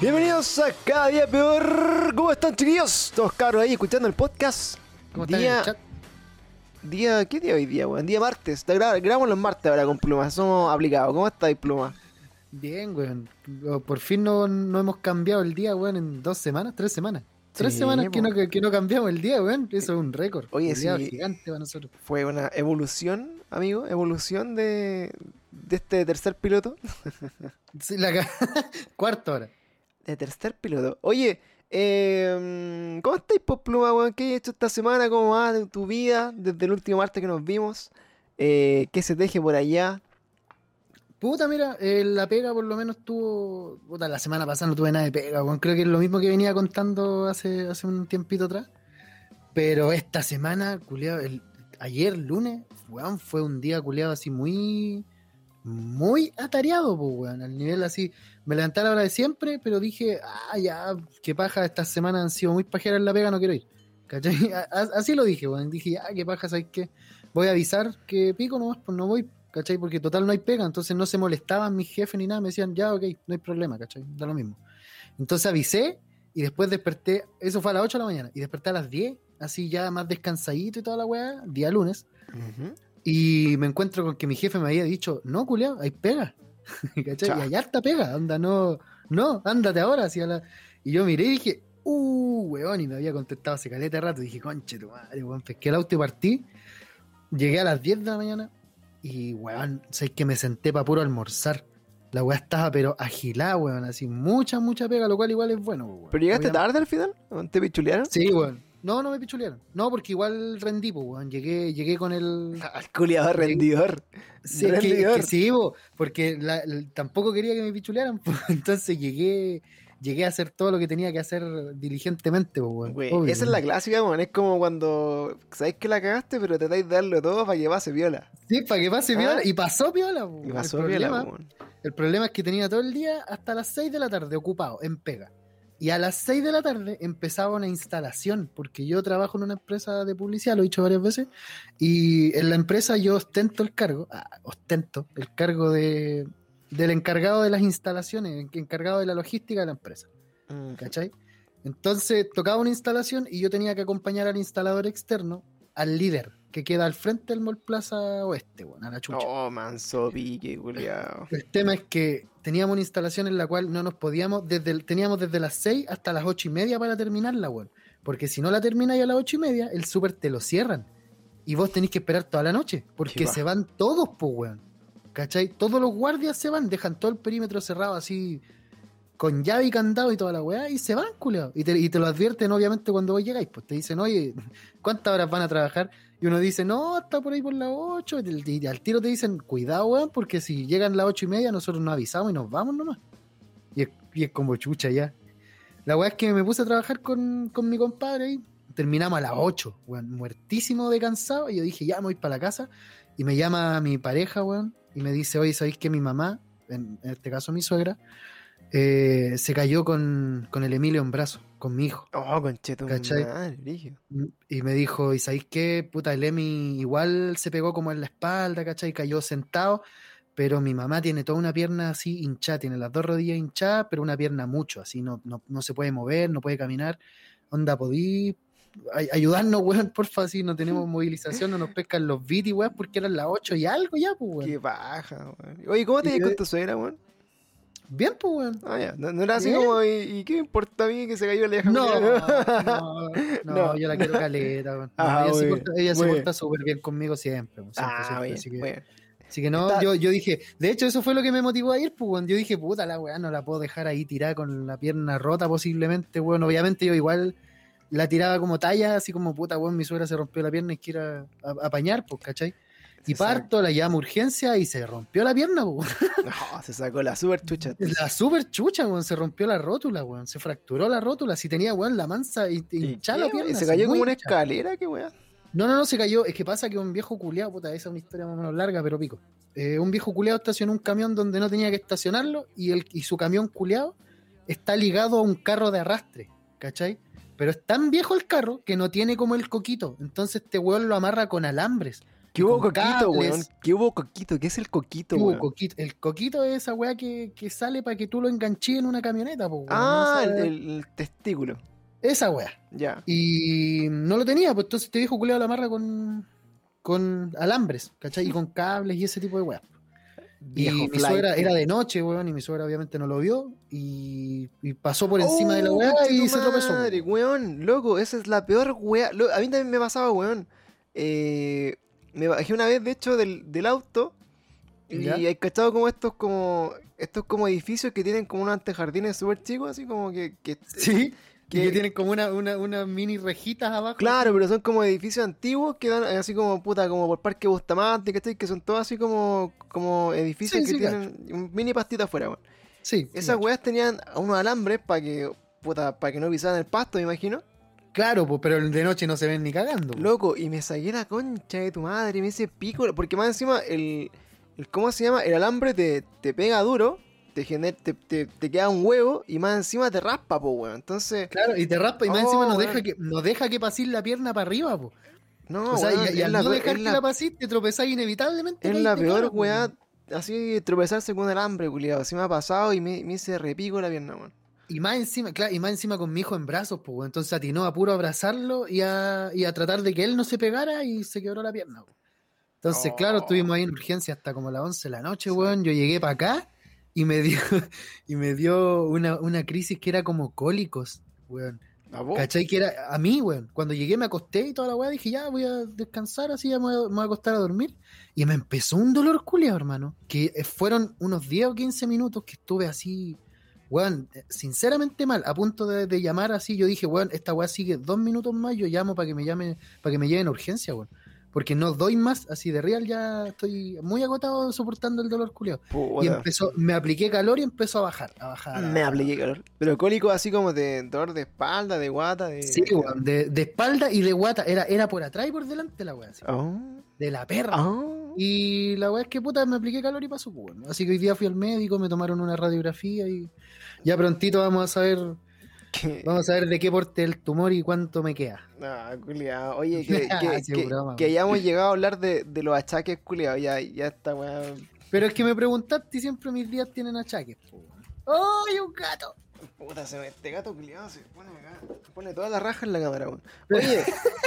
Bienvenidos a Cada Día Peor. ¿Cómo están, chiquillos? Todos cabros ahí escuchando el podcast. ¿Cómo están día, en el chat? Día, ¿Qué día hoy día, weón? Día martes. Te gra- Grabamos los martes ahora con Pluma. Somos aplicados. ¿Cómo estáis, Pluma? Bien, weón. Por fin no, no hemos cambiado el día, weón, en dos semanas, tres semanas. Tres Sí, semanas que po. no, que, que no cambiamos el día, weón. Eso es un récord. Oye, Culeado sí. gigante para nosotros. Fue una evolución, amigo. Evolución de, de este tercer piloto. Sí, la ca- Cuarto hora. De tercer piloto. Oye, eh, ¿cómo estáis, por Pluma, weón? ¿Qué has hecho esta semana? ¿Cómo va tu vida desde el último martes que nos vimos? Eh, ¿Qué se teje por allá? Puta, mira, eh, la pega por lo menos tuvo. Puta, la semana pasada no tuve nada de pega, weón. Creo que es lo mismo que venía contando hace, hace un tiempito atrás. Pero esta semana, culiado, ayer, lunes, weón, fue un día culiado así muy. Muy atareado, pues, weón. Al nivel así. Me levanté a la hora de siempre, pero dije, ah, ya, qué paja, estas semanas han sido muy pajeras en la pega, no quiero ir. ¿Cachai? Así lo dije, weón. Dije, ya, qué paja, ¿sabes qué? Voy a avisar que pico nomás, pues no voy, ¿cachai? Porque total no hay pega, entonces no se molestaban mis jefes ni nada, me decían, ya, ok, no hay problema, ¿cachai? Da lo mismo. Entonces avisé y después desperté, eso fue a las 8 de la mañana, y desperté a las 10, así ya más descansadito y toda la weá, día lunes, y me encuentro con que mi jefe me había dicho, no, culiao, hay pega. Y hay harta pega, anda, no, no, ándate ahora. Así a la... Y yo miré y dije, uh, weón, y me había contestado hace caleta de rato. Y dije, conche tu madre, weón, pesqué el auto y partí. Llegué a las 10 de la mañana y, weón, sé que me senté para puro almorzar. La weá estaba, pero agilada, weón, así, mucha, mucha pega, lo cual igual es bueno, weón. ¿Pero llegaste Obviamente- tarde al final? ¿O ¿Te pichulearon? Sí, weón. No, no me pichulearon. No, porque igual rendí, pues, weón. Llegué, llegué con el, Al culiado rendidor. Sí, que, Rendidor. que sí, porque la- la- tampoco quería que me pichulearan, po, entonces llegué, llegué a hacer todo lo que tenía que hacer diligentemente, po, weón. Obvio, esa es la clásica, weón. Es como cuando sabéis que la cagaste, pero tratáis de darlo todo para que pase viola. Sí, para que pase Ah. piola, y pasó piola, po, Y pasó el, viola, problema, weón. el problema es que tenía todo el día hasta las 6 de la tarde ocupado, en pega. Y a las 6 de la tarde empezaba una instalación, porque yo trabajo en una empresa de publicidad, lo he dicho varias veces, y en la empresa yo ostento el cargo, ah, ostento el cargo de, del encargado de las instalaciones, encargado de la logística de la empresa. Mm. ¿cachai? Entonces tocaba una instalación y yo tenía que acompañar al instalador externo, al líder, que queda al frente del Mall Plaza Oeste, bueno, a la chucha. Oh, manso pique, culiao. El tema es que teníamos una instalación en la cual no nos podíamos, desde el- teníamos desde las 6 hasta las 8 y media para terminarla, weón. Porque si no la termináis a las 8 y media, el súper te lo cierran. Y vos tenéis que esperar toda la noche, porque se van todos, pues, weón. ¿Cachai? Todos los guardias se van, dejan todo el perímetro cerrado así, con llave y candado y toda la weá, y se van, culeado. Y te, y te lo advierten, obviamente, cuando vos llegáis, pues te dicen, oye, ¿cuántas horas van a trabajar? Y uno dice, no, está por ahí por las 8. Y, y al tiro te dicen, cuidado, weón, porque si llegan las 8 y media, nosotros nos avisamos y nos vamos nomás. Y es, y es como chucha ya. La weá es que me puse a trabajar con, con mi compadre ahí. Terminamos a las 8, weón, muertísimo de cansado. Y yo dije, ya me voy para la casa. Y me llama mi pareja, weón, y me dice, oye, ¿sabéis que mi mamá, en, en este caso mi suegra, eh, se cayó con, con el Emilio en brazo, con mi hijo? Oh, concheto, ¿Cachai? madre, brígido. Y me dijo, ¿y sabéis qué? Puta, el Emi igual se pegó como en la espalda, ¿cachai? Cayó sentado, pero mi mamá tiene toda una pierna así hinchada, tiene las dos rodillas hinchadas, pero una pierna mucho, así no, no, no se puede mover, no puede caminar. Onda, podí ay- ayudarnos, weón, porfa, así no tenemos movilización, no nos pescan los viti, weón, porque eran las 8 y algo ya, pues, weón. Qué baja, weón. Oye, ¿cómo te llevas con tu suegra, weón? Bien, pues, weón. Ah, ya. No, no era así Bien. como, ¿y, y qué me importa a mí que se cayó la vieja? No, no, no, No. yo la quiero caleta, weón. No, Ah, ella se porta, ella se porta súper bien conmigo siempre, siempre, Ah, siempre, bien, así que- bien. Así que no, Está- yo, yo dije, de hecho eso fue lo que me motivó a ir, pues, weón. yo dije, puta, la weá no la puedo dejar ahí tirada con la pierna rota posiblemente, weón. Obviamente yo igual la tiraba como talla, así como, puta, weón, mi suegra se rompió la pierna y quiero a- a- apañar, pues, ¿cachai? Y Se parto, la llamo a urgencia y se rompió la pierna, pues. No, se sacó la super chucha. La super chucha, weón, se rompió la rótula, weón, se fracturó la rótula, si tenía, weón, la mansa y ¿Y hinchada la pierna. weón? ¿Se cayó como una escalera? ¿Qué weá? No, no, no, se cayó. Es que pasa que un viejo culeado, puta, esa es una historia más o menos larga, pero pico. Eh, un viejo culeado estacionó un camión donde no tenía que estacionarlo y, el, y su camión culeado está ligado a un carro de arrastre, ¿cachai? Pero es tan viejo el carro que no tiene como el coquito. Entonces este weón lo amarra con alambres. ¿Qué hubo coquito, weón? ¿Qué hubo coquito? ¿Qué es el coquito, ¿Qué hubo weón? coquito? El coquito es esa weá que, que sale para que tú lo enganches en una camioneta, po, weón. Ah, el, esa, el- el testículo. esa weá. Ya. Y no lo tenía, pues entonces te dijo culeado la marra con, con alambres, ¿cachai? Y con cables y ese tipo de weá. Viejo y mi suegra era de noche, weón, y mi suegra obviamente no lo vio y, y pasó por encima de la weá y se tropezó. madre, weón, loco, esa es la peor weá. A mí también me pasaba, weón. Eh, me bajé una vez, de hecho, del, del auto. Y hay cachado como estos como estos como edificios que tienen como unos antejardines súper chicos, así como que, que- Sí, que, que- tienen como una, una, unas mini rejitas abajo. Claro, pero son como edificios antiguos que dan así como puta, como por Parque Bustamante, ¿cachai? Que son todos así como, como edificios Sí, que sí, tienen un mini pastito afuera, weón. Sí, Esas weas tenían unos alambres para que, puta, para que no pisaran el pasto, me imagino. Claro, pues, pero de noche no se ven ni cagando. po. Loco, y me saqué la concha de tu madre, me hice pico, porque más encima el, el ¿cómo se llama? El alambre te, te pega duro, te, gener- te, te, te queda un huevo y más encima te raspa, po, weón. Entonces, Claro, y te raspa y más Oh, encima nos weón. deja que nos deja que pases la pierna para arriba, po. no, o sea, weón, y, y al la no dejar que la- la pases, te tropezáis inevitablemente. Es la peor weá, así tropezarse con un alambre, culiado. Así me ha pasado y me, me hice repico la pierna, weón. Y más encima, claro, y más encima con mi hijo en brazos, pues, weón. entonces atinó a puro abrazarlo y a, y a tratar de que él no se pegara y se quebró la pierna. weón. Entonces, Oh. claro, estuvimos ahí en urgencia hasta como las 11 de la noche, weón. Yo llegué para acá y me dio, y me dio una, una crisis que era como cólicos, weón. ¿A vos? ¿Cachai? Que era a mí, weón. Cuando llegué me acosté y toda la weá, dije, ya voy a descansar, así ya me voy a, me voy a acostar a dormir. Y me empezó un dolor culiao, hermano. Que fueron unos 10 o 15 minutos que estuve así, weón, eh, sinceramente mal, a punto de, de llamar así. Yo dije, weón, esta weá sigue dos minutos más, yo llamo para que me llamen, para que me lleven a urgencia, weón. Porque no doy más, así de real ya estoy muy agotado soportando el dolor culiao. Y empezó, me apliqué calor y empezó a bajar, a bajar. Me apliqué calor. Pero cólico así como de dolor de espalda, de guata, de... Sí, weón, de, de espalda y de guata. Era, era por atrás y por delante la weá, así, Oh, de la perra. oh. Y la weá es que puta me apliqué calor y pasó, pues, bueno. Así que hoy día fui al médico, me tomaron una radiografía y ya prontito vamos a saber, vamos a ver de qué porte el tumor y cuánto me queda. Ah, culiao. Oye, que, que, Sí, que- broma, que hayamos llegado a hablar de, de los achaques, culiao. Ya, ya está, weón. Pero es que me preguntaste y siempre mis días tienen achaques, pues, weón. ¡Ay, un gato! Puta, se me, este gato culiao se pone acá. Pone toda la raja en la cámara, weón. Oye,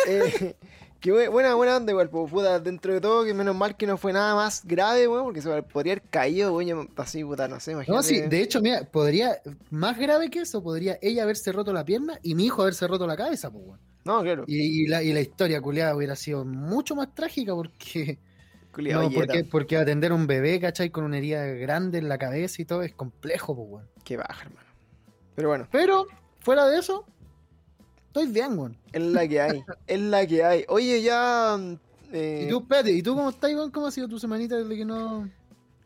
eh, que bue- buena, buena onda igual, po, puta, dentro de todo, que menos mal que no fue nada más grave, weón, porque se podría haber caído, weón, así, puta, no sé, imagínate. No, sí, de hecho, mira, podría, más grave que eso, podría ella haberse roto la pierna y mi hijo haberse roto la cabeza, pues, weón. No, claro, Y, y la, y la historia culiada hubiera sido mucho más trágica porque, no, porque, porque atender a un bebé, ¿cachai? Con una herida grande en la cabeza y todo es complejo, pues, weón. Qué baja, hermano. Pero bueno, Pero, fuera de eso, estoy bien, weón. es la que hay, es la que hay. Oye, ya... eh, Y tú, espérate, ¿y tú cómo estás, weón? ¿Cómo ha sido tu semanita desde que no,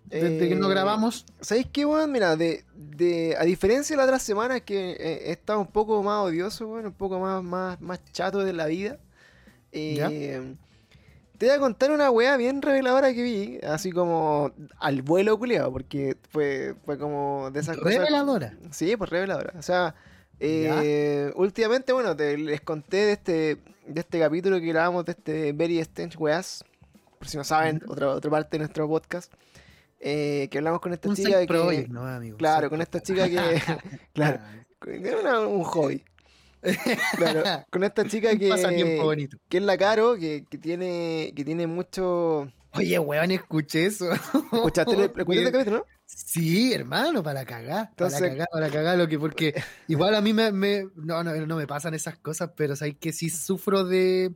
desde que no eh, grabamos? ¿Sabéis qué, weón? Mira, de, de, a diferencia de la otra semana que eh, he estado un poco más odioso, weón, un poco más, más, más chato de la vida. eh, te voy a contar una weá bien reveladora que vi, así como al vuelo culiado, porque fue, fue como de esas cosas. Reveladora. Sí, pues reveladora. O sea, eh, últimamente, bueno, te, les conté de este, de este capítulo que grabamos de este Very Strange Weas. Por si no saben, otra, otra parte de nuestro podcast. eh, que hablamos con esta Un chica que. project, ¿no, amigo? Claro, con esta chica que. claro, era un hobby. Claro, con esta chica Un pasatiempo que, bonito. que es la Caro, que, que tiene que tiene mucho. Oye, weón, escuché eso. ¿Escuchaste el, escuchaste el capítulo, no? Sí, hermano, para cagar, Entonces- para cagar, para cagar, lo que porque igual a mí me, me- no, no, no me pasan esas cosas, pero sabes que sí sufro de,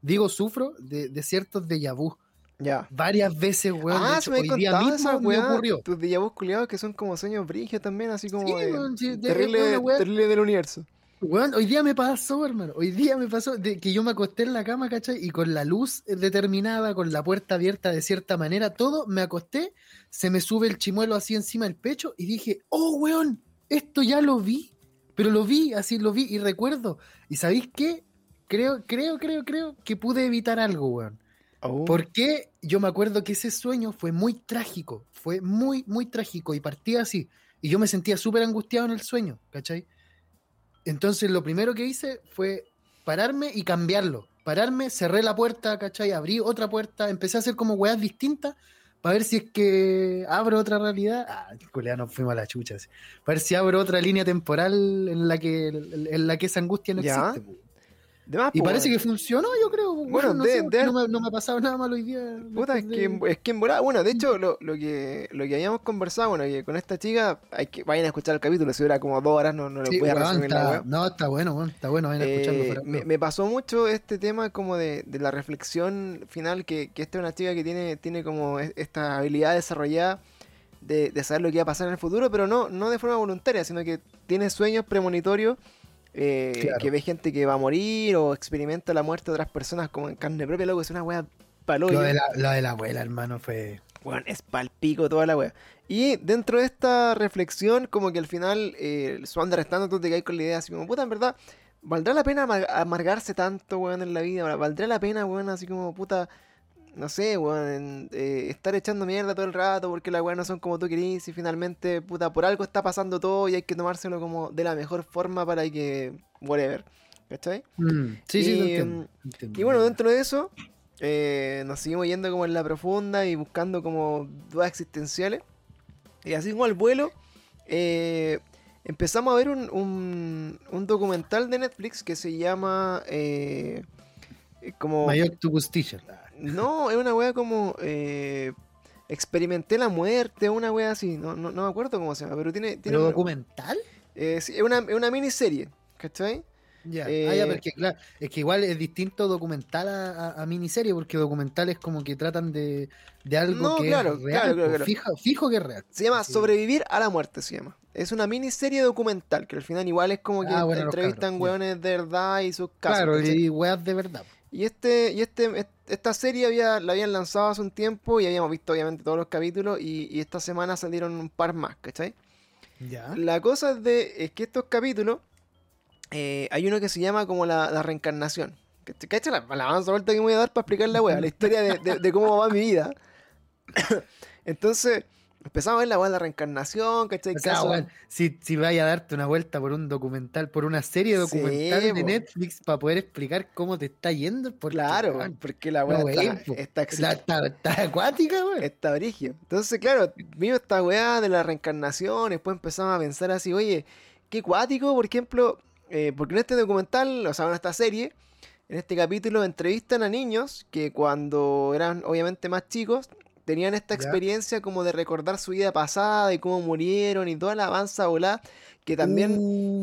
digo sufro de, de ciertos déjà vu. Ya. Varias veces, weón. ah, hecho, se me hoy día mismo esa me ocurrió. Tus déjà vus culiados que son como sueños brigios también, así como Sí, terrible, weá- terrible del universo. Weón, hoy día me pasó, hermano. Hoy día me pasó de que yo me acosté en la cama, ¿cachai? Y con la luz determinada, con la puerta abierta de cierta manera, todo, me acosté, se me sube el chimuelo así encima del pecho y dije, oh, weón, esto ya lo vi. Pero lo vi, así lo vi y recuerdo. ¿Y sabéis qué? Creo, creo, creo, creo que pude evitar algo, weón. Oh. Porque yo me acuerdo que ese sueño fue muy trágico, fue muy, muy trágico y partía así. Y yo me sentía súper angustiado en el sueño, ¿cachai? Entonces lo primero que hice fue pararme y cambiarlo. pararme, cerré la puerta, ¿cachai? Abrí otra puerta, empecé a hacer como weas distintas para ver si es que abro otra realidad. Ah, culea, nos fuimos a la chucha. así. Para ver si abro otra línea temporal en la que, en la que esa angustia no Ya. existe. Más, Y po, parece que funcionó, yo creo. Bueno, no, de- sé, de- no, me, no me ha pasado nada malo hoy día. Puta, es que, es que en volada, bueno, de hecho, lo, lo que, lo que habíamos conversado, bueno, que con esta chica, hay que, vayan a escuchar el capítulo, si dura como dos horas, no, no lo Sí, voy a resumir está-. No, está bueno, está bueno, vayan a escucharlo Eh, fuera. me, me pasó mucho este tema como de, de la reflexión final, que, que esta es una chica que tiene, tiene como es- esta habilidad desarrollada de, de saber lo que va a pasar en el futuro, pero no, no de forma voluntaria, sino que tiene sueños premonitorios, eh, Claro. que ve gente que va a morir o experimenta la muerte de otras personas como en carne propia, loco, es una wea paloya. Lo de, la, lo de la abuela, hermano, fue. Bueno, es palpico toda la wea. Y dentro de esta reflexión, como que al final, eh, su understanding, tú te caes con la idea así como, puta, en verdad, ¿valdrá la pena amar- amargarse tanto, weón, en la vida? ¿Valdrá la pena, weón, así como, puta, no sé, weón, en, eh, estar echando mierda todo el rato porque las weas no son como tú querís y finalmente, puta, por algo está pasando todo y hay que tomárselo como de la mejor forma para que, whatever, ¿cachai? Mm, sí, sí, entiendo, mm, entiendo. Y bueno, dentro de eso, eh, nos seguimos yendo como en la profunda y buscando como dudas existenciales. Y así como al vuelo, eh, empezamos a ver un, un, un documental de Netflix que se llama... eh, como... Mayor Teacher. No, es una wea como... eh, experimenté la muerte, una wea así, no, no, no me acuerdo cómo se llama, pero tiene... tiene ¿Pero un- documental? eh, sí, es, una, es una miniserie, ¿cachai? Ya, Eh, ah, ya, porque claro, es que igual es distinto documental a, a- a miniserie, porque documentales como que tratan de, de algo No, que claro, es real, claro, claro, pues. Fijo, fijo que es real. Se llama Sí. Sobrevivir a la muerte, se llama. Es una miniserie documental, que al final igual es como que Ah, bueno, los entrevistan cabros, hueones de verdad y sus casos. claro, ¿cachai? y weas de verdad. Y este, y este, est- esta serie había, la habían lanzado hace un tiempo y habíamos visto obviamente todos los capítulos y, y esta semana salieron un par más, ¿cachai? Ya. La cosa es, de, es que estos capítulos, eh, hay uno que se llama como la, la reencarnación. ¿Cachai? La, la avanza vuelta que me voy a dar para explicar la wea, la historia de, de- de cómo va mi vida. Entonces, empezamos a ver la wea de la reencarnación, ¿cachai? O sea, Caso- si, si vaya a darte una vuelta por un documental, por una serie Sí, documental de po. Netflix para poder explicar cómo te está yendo, porque, Claro, porque la no, weá weón, está, está, la- está, está acuática, weón. está brigio. Entonces, claro, vimos esta weá de la reencarnación, después empezamos a pensar así, oye, qué cuático, por ejemplo, eh, porque en este documental, o sea, en esta serie, en este capítulo entrevistan a niños que cuando eran obviamente más chicos, tenían esta Ya. experiencia como de recordar su vida pasada y cómo murieron y toda la avanza volada, que también...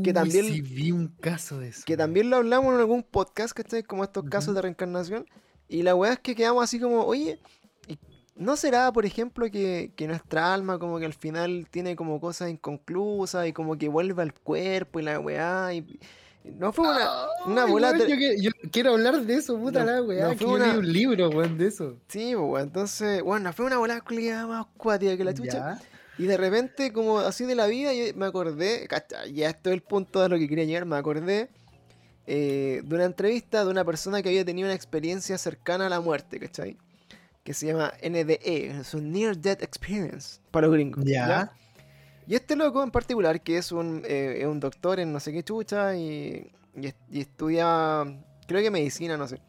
que Uy, también- sí vi un caso de eso. Que también lo hablamos en algún podcast, ¿cachai? Como estos casos de reencarnación. Y la weá es que quedamos así como, oye, ¿y ¿no será, por ejemplo, que, que nuestra alma como que al final tiene como cosas inconclusas y como que vuelve al cuerpo y la weá? Y no fue una... una Ay, bola yo, que- yo quiero hablar de eso, puta No- la weá. no que fue yo una- leí un libro, weón, de eso. Sí, weón, entonces, bueno, fue una bola culiada más cuática que la chucha. Ya. Y de repente, como así de la vida, yo me acordé, cacha, ya esto es el punto de lo que quería llegar, me acordé eh, de una entrevista de una persona que había tenido una experiencia cercana a la muerte, ¿cachai? Que se llama NDE, es un Near Death Experience, para los gringos. Ya. Y este loco en particular, que es un, eh, es un doctor en no sé qué chucha y, y est- y estudia, creo que medicina, no sé.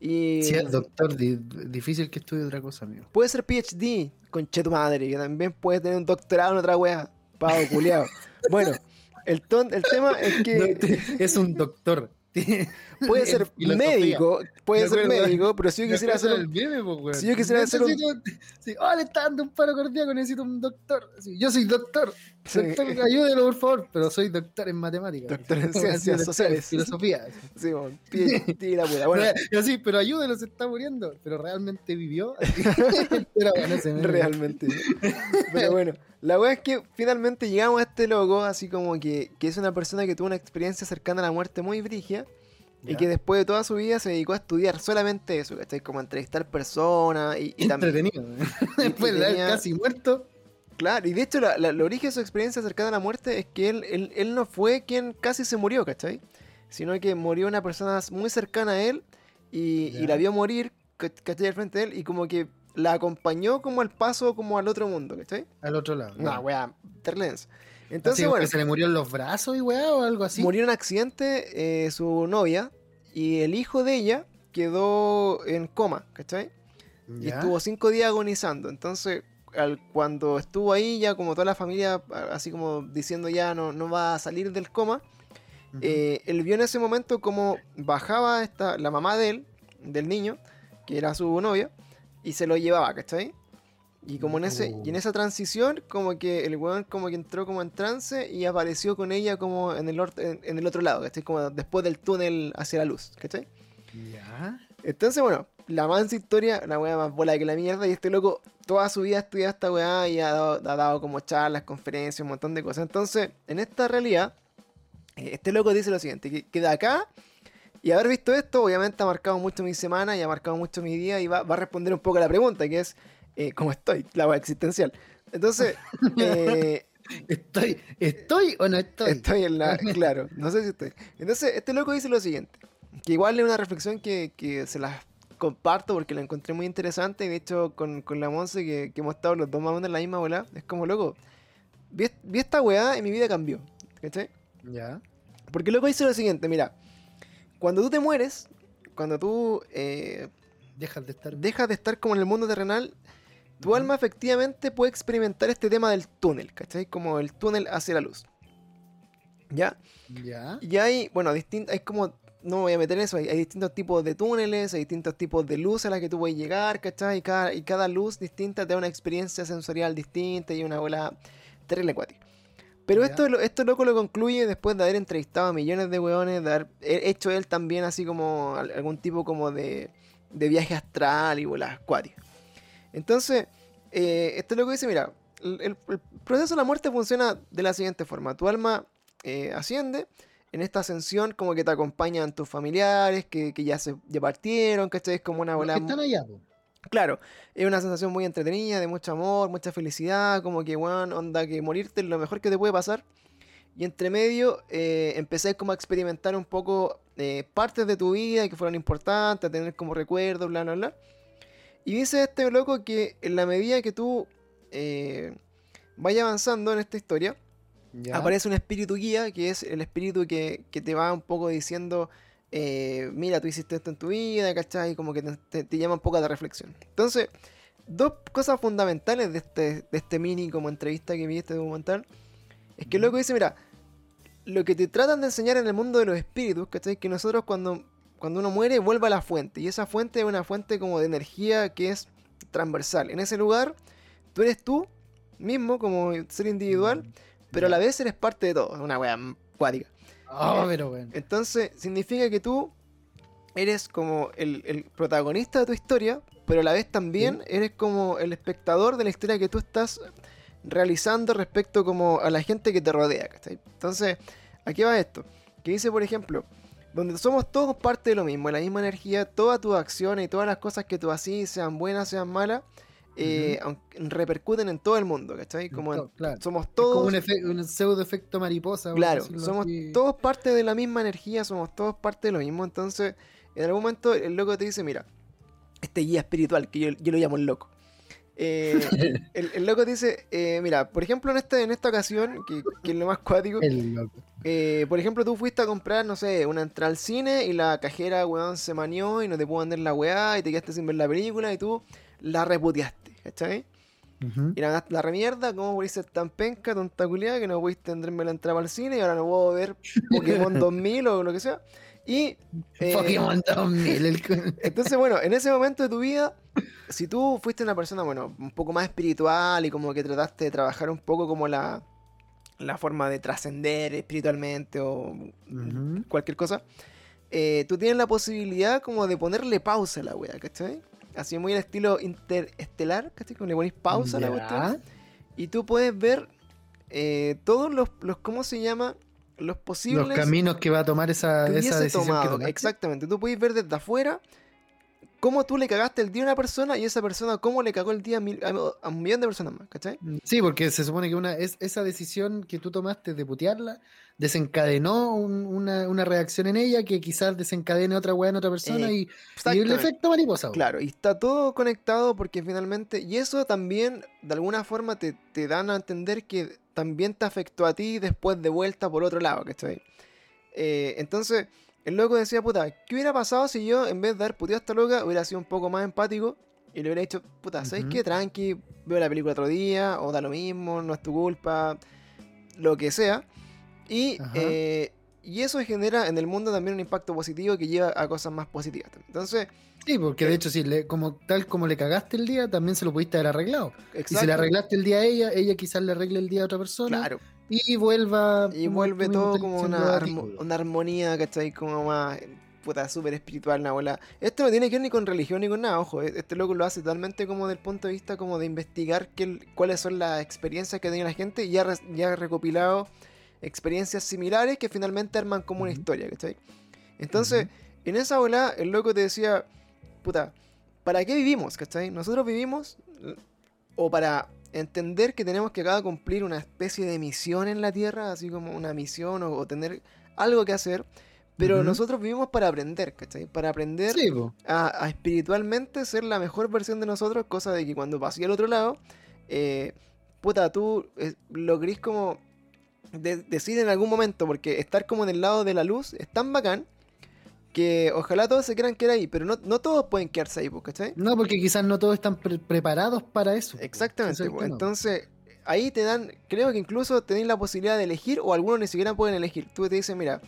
Y Si es doctor, di- difícil que estudie otra cosa, amigo. Puede ser PhD, conche tu madre, que también puede tener un doctorado en otra wea. Pavo culiao. Bueno, el, ton- el tema es que es un doctor. puede ser médico, puede ser médico, pero si yo quisiera hacer meme, si yo quisiera hacer un- Necesito- oh, le está dando un paro cardíaco, necesito un doctor. Yo soy doctor. Doctor, ayúdelo, por favor. Pero soy doctor en matemáticas. Doctor en ciencias sociales. Filosofía. sí, bueno, PhD y la. Bueno, Pero, sí, pero ayúdelo, se está muriendo. Pero realmente vivió. pero bueno, ese meme. realmente. Pero bueno, la wea es que finalmente llegamos a este loco, así como que, que es una persona que tuvo una experiencia cercana a la muerte muy brigia. Y Ya. que después de toda su vida se dedicó a estudiar solamente eso, ¿cachai? Como a entrevistar personas y, y también... Entretenido. Después de haber tenía- casi muerto. Claro, y de hecho la, la- el origen de su experiencia cercana a la muerte es que él, él, él no fue quien casi se murió, ¿cachai? Sino que murió una persona muy cercana a él y, la vio morir, ca- ¿cachai? Al frente de él y como que la acompañó como al paso como al otro mundo, ¿cachai? Al otro lado. Ya. weá, terlens. Así Entonces, como bueno, que se le murió en los brazos y weá o algo así. murió en un accidente eh, su novia y el hijo de ella quedó en coma, ¿cachai? Y estuvo cinco días agonizando. Entonces, cuando estuvo ahí, ya como toda la familia, así como diciendo ya no, no va a salir del coma, eh, él vio en ese momento como bajaba esta, la mamá de él, del niño, que era su novia, y se lo llevaba, ¿cachai? Y como en ese, y en esa transición, como que el weón como que entró como en trance y apareció con ella como en el, en, el otro lado, ¿cachai? Como después del túnel hacia la luz, ¿cachai? Ya. Entonces, bueno, la mansa historia, la weá más bola que la mierda, y este loco toda su vida ha estudiado esta weá y ha dado, como charlas, conferencias, un montón de cosas. Entonces, en esta realidad, eh, este loco dice lo siguiente, que, de acá, y haber visto esto, obviamente ha marcado mucho mi semana y ha marcado mucho mi día y va, a responder un poco a la pregunta, que es, eh, ¿cómo estoy? La weá existencial. Entonces, eh, ¿Estoy, ¿Estoy o no estoy? Estoy en la. Claro, no sé si estoy. Entonces, este loco dice lo siguiente: que igual es una reflexión que, que se las comparto porque la encontré muy interesante. Y de hecho, con, con la Monse, que, que, hemos estado los dos más en la misma bola, es como loco. Vi, vi, esta weá y mi vida cambió. ¿Cachai? Ya. Porque loco dice lo siguiente: mira, cuando tú te mueres, cuando tú. Eh, dejas de estar. Dejas de estar como en el mundo terrenal. Tu alma efectivamente puede experimentar este tema del túnel, ¿cachai? Como el túnel hacia la luz. ¿Ya? Ya. Y hay, bueno, hay como no me voy a meter en eso, hay, distintos tipos de túneles, hay distintos tipos de luz a las que tú puedes llegar, ¿cachai? Y cada, y cada luz distinta te da una experiencia sensorial distinta y una bola terrible acuática. Pero esto, esto loco lo concluye después de haber entrevistado a millones de weones, de haber hecho él también así como algún tipo como de, de viaje astral y bolas acuáticas. Entonces, eh, este loco dice, mira, el, proceso de la muerte funciona de la siguiente forma. Tu alma eh, asciende, en esta ascensión como que te acompañan tus familiares que, ya se ya partieron, ¿cachai? Es como una bola... están allá, Claro, es una sensación muy entretenida, de mucho amor, mucha felicidad, como que, bueno, onda que morirte es lo mejor que te puede pasar. Y entre medio eh, empecé como a experimentar un poco eh, partes de tu vida que fueron importantes, a tener como recuerdos, bla, bla, bla. Y dice este loco que en la medida que tú eh, vayas avanzando en esta historia, aparece un espíritu guía, que es el espíritu que, te va un poco diciendo, eh, mira, tú hiciste esto en tu vida, ¿cachai? Y como que te, llama un poco a la reflexión. Entonces, dos cosas fundamentales de este, de este mini como entrevista que vi este documental, es que luego dice, mira, lo que te tratan de enseñar en el mundo de los espíritus, ¿cachai? Que nosotros cuando, cuando uno muere vuelve a la fuente, y esa fuente es una fuente como de energía que es transversal. En ese lugar, tú eres tú mismo como ser individual, pero a la vez eres parte de todo. Una wea cuática. Oh, pero bueno. Entonces, significa que tú eres como el, protagonista de tu historia, pero a la vez también eres como el espectador de la historia que tú estás realizando respecto como a la gente que te rodea. Entonces, aquí va esto. Que dice, por ejemplo, donde somos todos parte de lo mismo, la misma energía, todas tus acciones y todas las cosas que tú haces, sean buenas, sean malas, eh, repercuten en todo el mundo, ¿cachai? Como somos todos. como un, pseudo efecto mariposa. Claro, somos todos parte de la misma energía, somos todos parte de lo mismo. Entonces, en algún momento el loco te dice: Mira, este guía espiritual, que yo, lo llamo el loco. Eh, el, loco dice: eh, Mira, por ejemplo, en, este, en esta ocasión, que, es lo más cuático. por ejemplo, tú fuiste a comprar, no sé, una entrada al cine y la cajera, weón, se manió y no te pudo vender la weá y te quedaste sin ver la película y tú la reputeaste. ¿Cachai? Y la, la remierda, ¿cómo a ser tan penca, tonta culiada, que no a tenderme la entrada al cine y ahora no puedo ver Pokémon 2000 o lo que sea? Y. Eh, Pokémon 2000. entonces, bueno, en ese momento de tu vida, si tú fuiste una persona, bueno, un poco más espiritual y como que trataste de trabajar un poco como la, la forma de trascender espiritualmente o cualquier cosa, eh, tú tienes la posibilidad como de ponerle pausa a la wea, ¿cachai? Así muy al estilo interestelar, casi como le pones pausa a la cuestión. Y tú puedes ver eh, todos los, los, ¿cómo se llama? Los posibles... Los caminos que va a tomar esa, esa decisión Exactamente, tú puedes ver desde afuera cómo tú le cagaste el día a una persona y esa persona cómo le cagó el día a, un millón de personas más, ¿cachai? Mm, sí, porque se supone que una es, esa decisión que tú tomaste de putearla desencadenó una, reacción en ella que quizás desencadene otra weá en otra persona y, el efecto mariposa. Claro, y está todo conectado porque finalmente, y eso también de alguna forma te, te dan a entender que también te afectó a ti después de vuelta por otro lado, ¿cachai? Eh, entonces el loco decía, puta, ¿qué hubiera pasado si yo, en vez de dar puteado a esta loca, hubiera sido un poco más empático y le hubiera dicho, puta, ¿sabes qué? Tranqui, veo la película otro día, o da lo mismo, no es tu culpa, lo que sea. Y, eh, y eso genera en el mundo también un impacto positivo que lleva a cosas más positivas. Entonces... Sí, porque de eh, hecho, si le, como, tal como le cagaste el día, también se lo pudiste haber arreglado. Y si le arreglaste el día a ella, ella quizás le arregle el día a otra persona. Claro. Y vuelva. Y vuelve todo como una, una armonía, ¿cachai? Como más puta, súper espiritual, la bola. Esto no tiene que ver ni con religión ni con nada, ojo. E-, este loco lo hace totalmente como del punto de vista como de investigar qué, cuáles son las experiencias que tiene la gente y ya, ya ha recopilado experiencias similares que finalmente arman como una historia, ¿cachai? Entonces, en esa bola, el loco te decía, puta, ¿para qué vivimos, cachai? Nosotros vivimos o para entender que tenemos que acá cumplir una especie de misión en la Tierra, así como una misión o, tener algo que hacer. Pero nosotros vivimos para aprender, ¿cachai? Para aprender a, espiritualmente ser la mejor versión de nosotros, cosa de que cuando pasé al otro lado, eh, puta, tú eh, lo querís como decir en algún momento, porque estar como en el lado de la luz es tan bacán que ojalá todos se quieran quedar ahí, pero no, no todos pueden quedarse ahí, ¿cachai? No, porque quizás no todos están preparados para eso. Exactamente, pues, entonces ahí te dan, creo que incluso tenéis la posibilidad de elegir o algunos ni siquiera pueden elegir. Tú te dices, mira,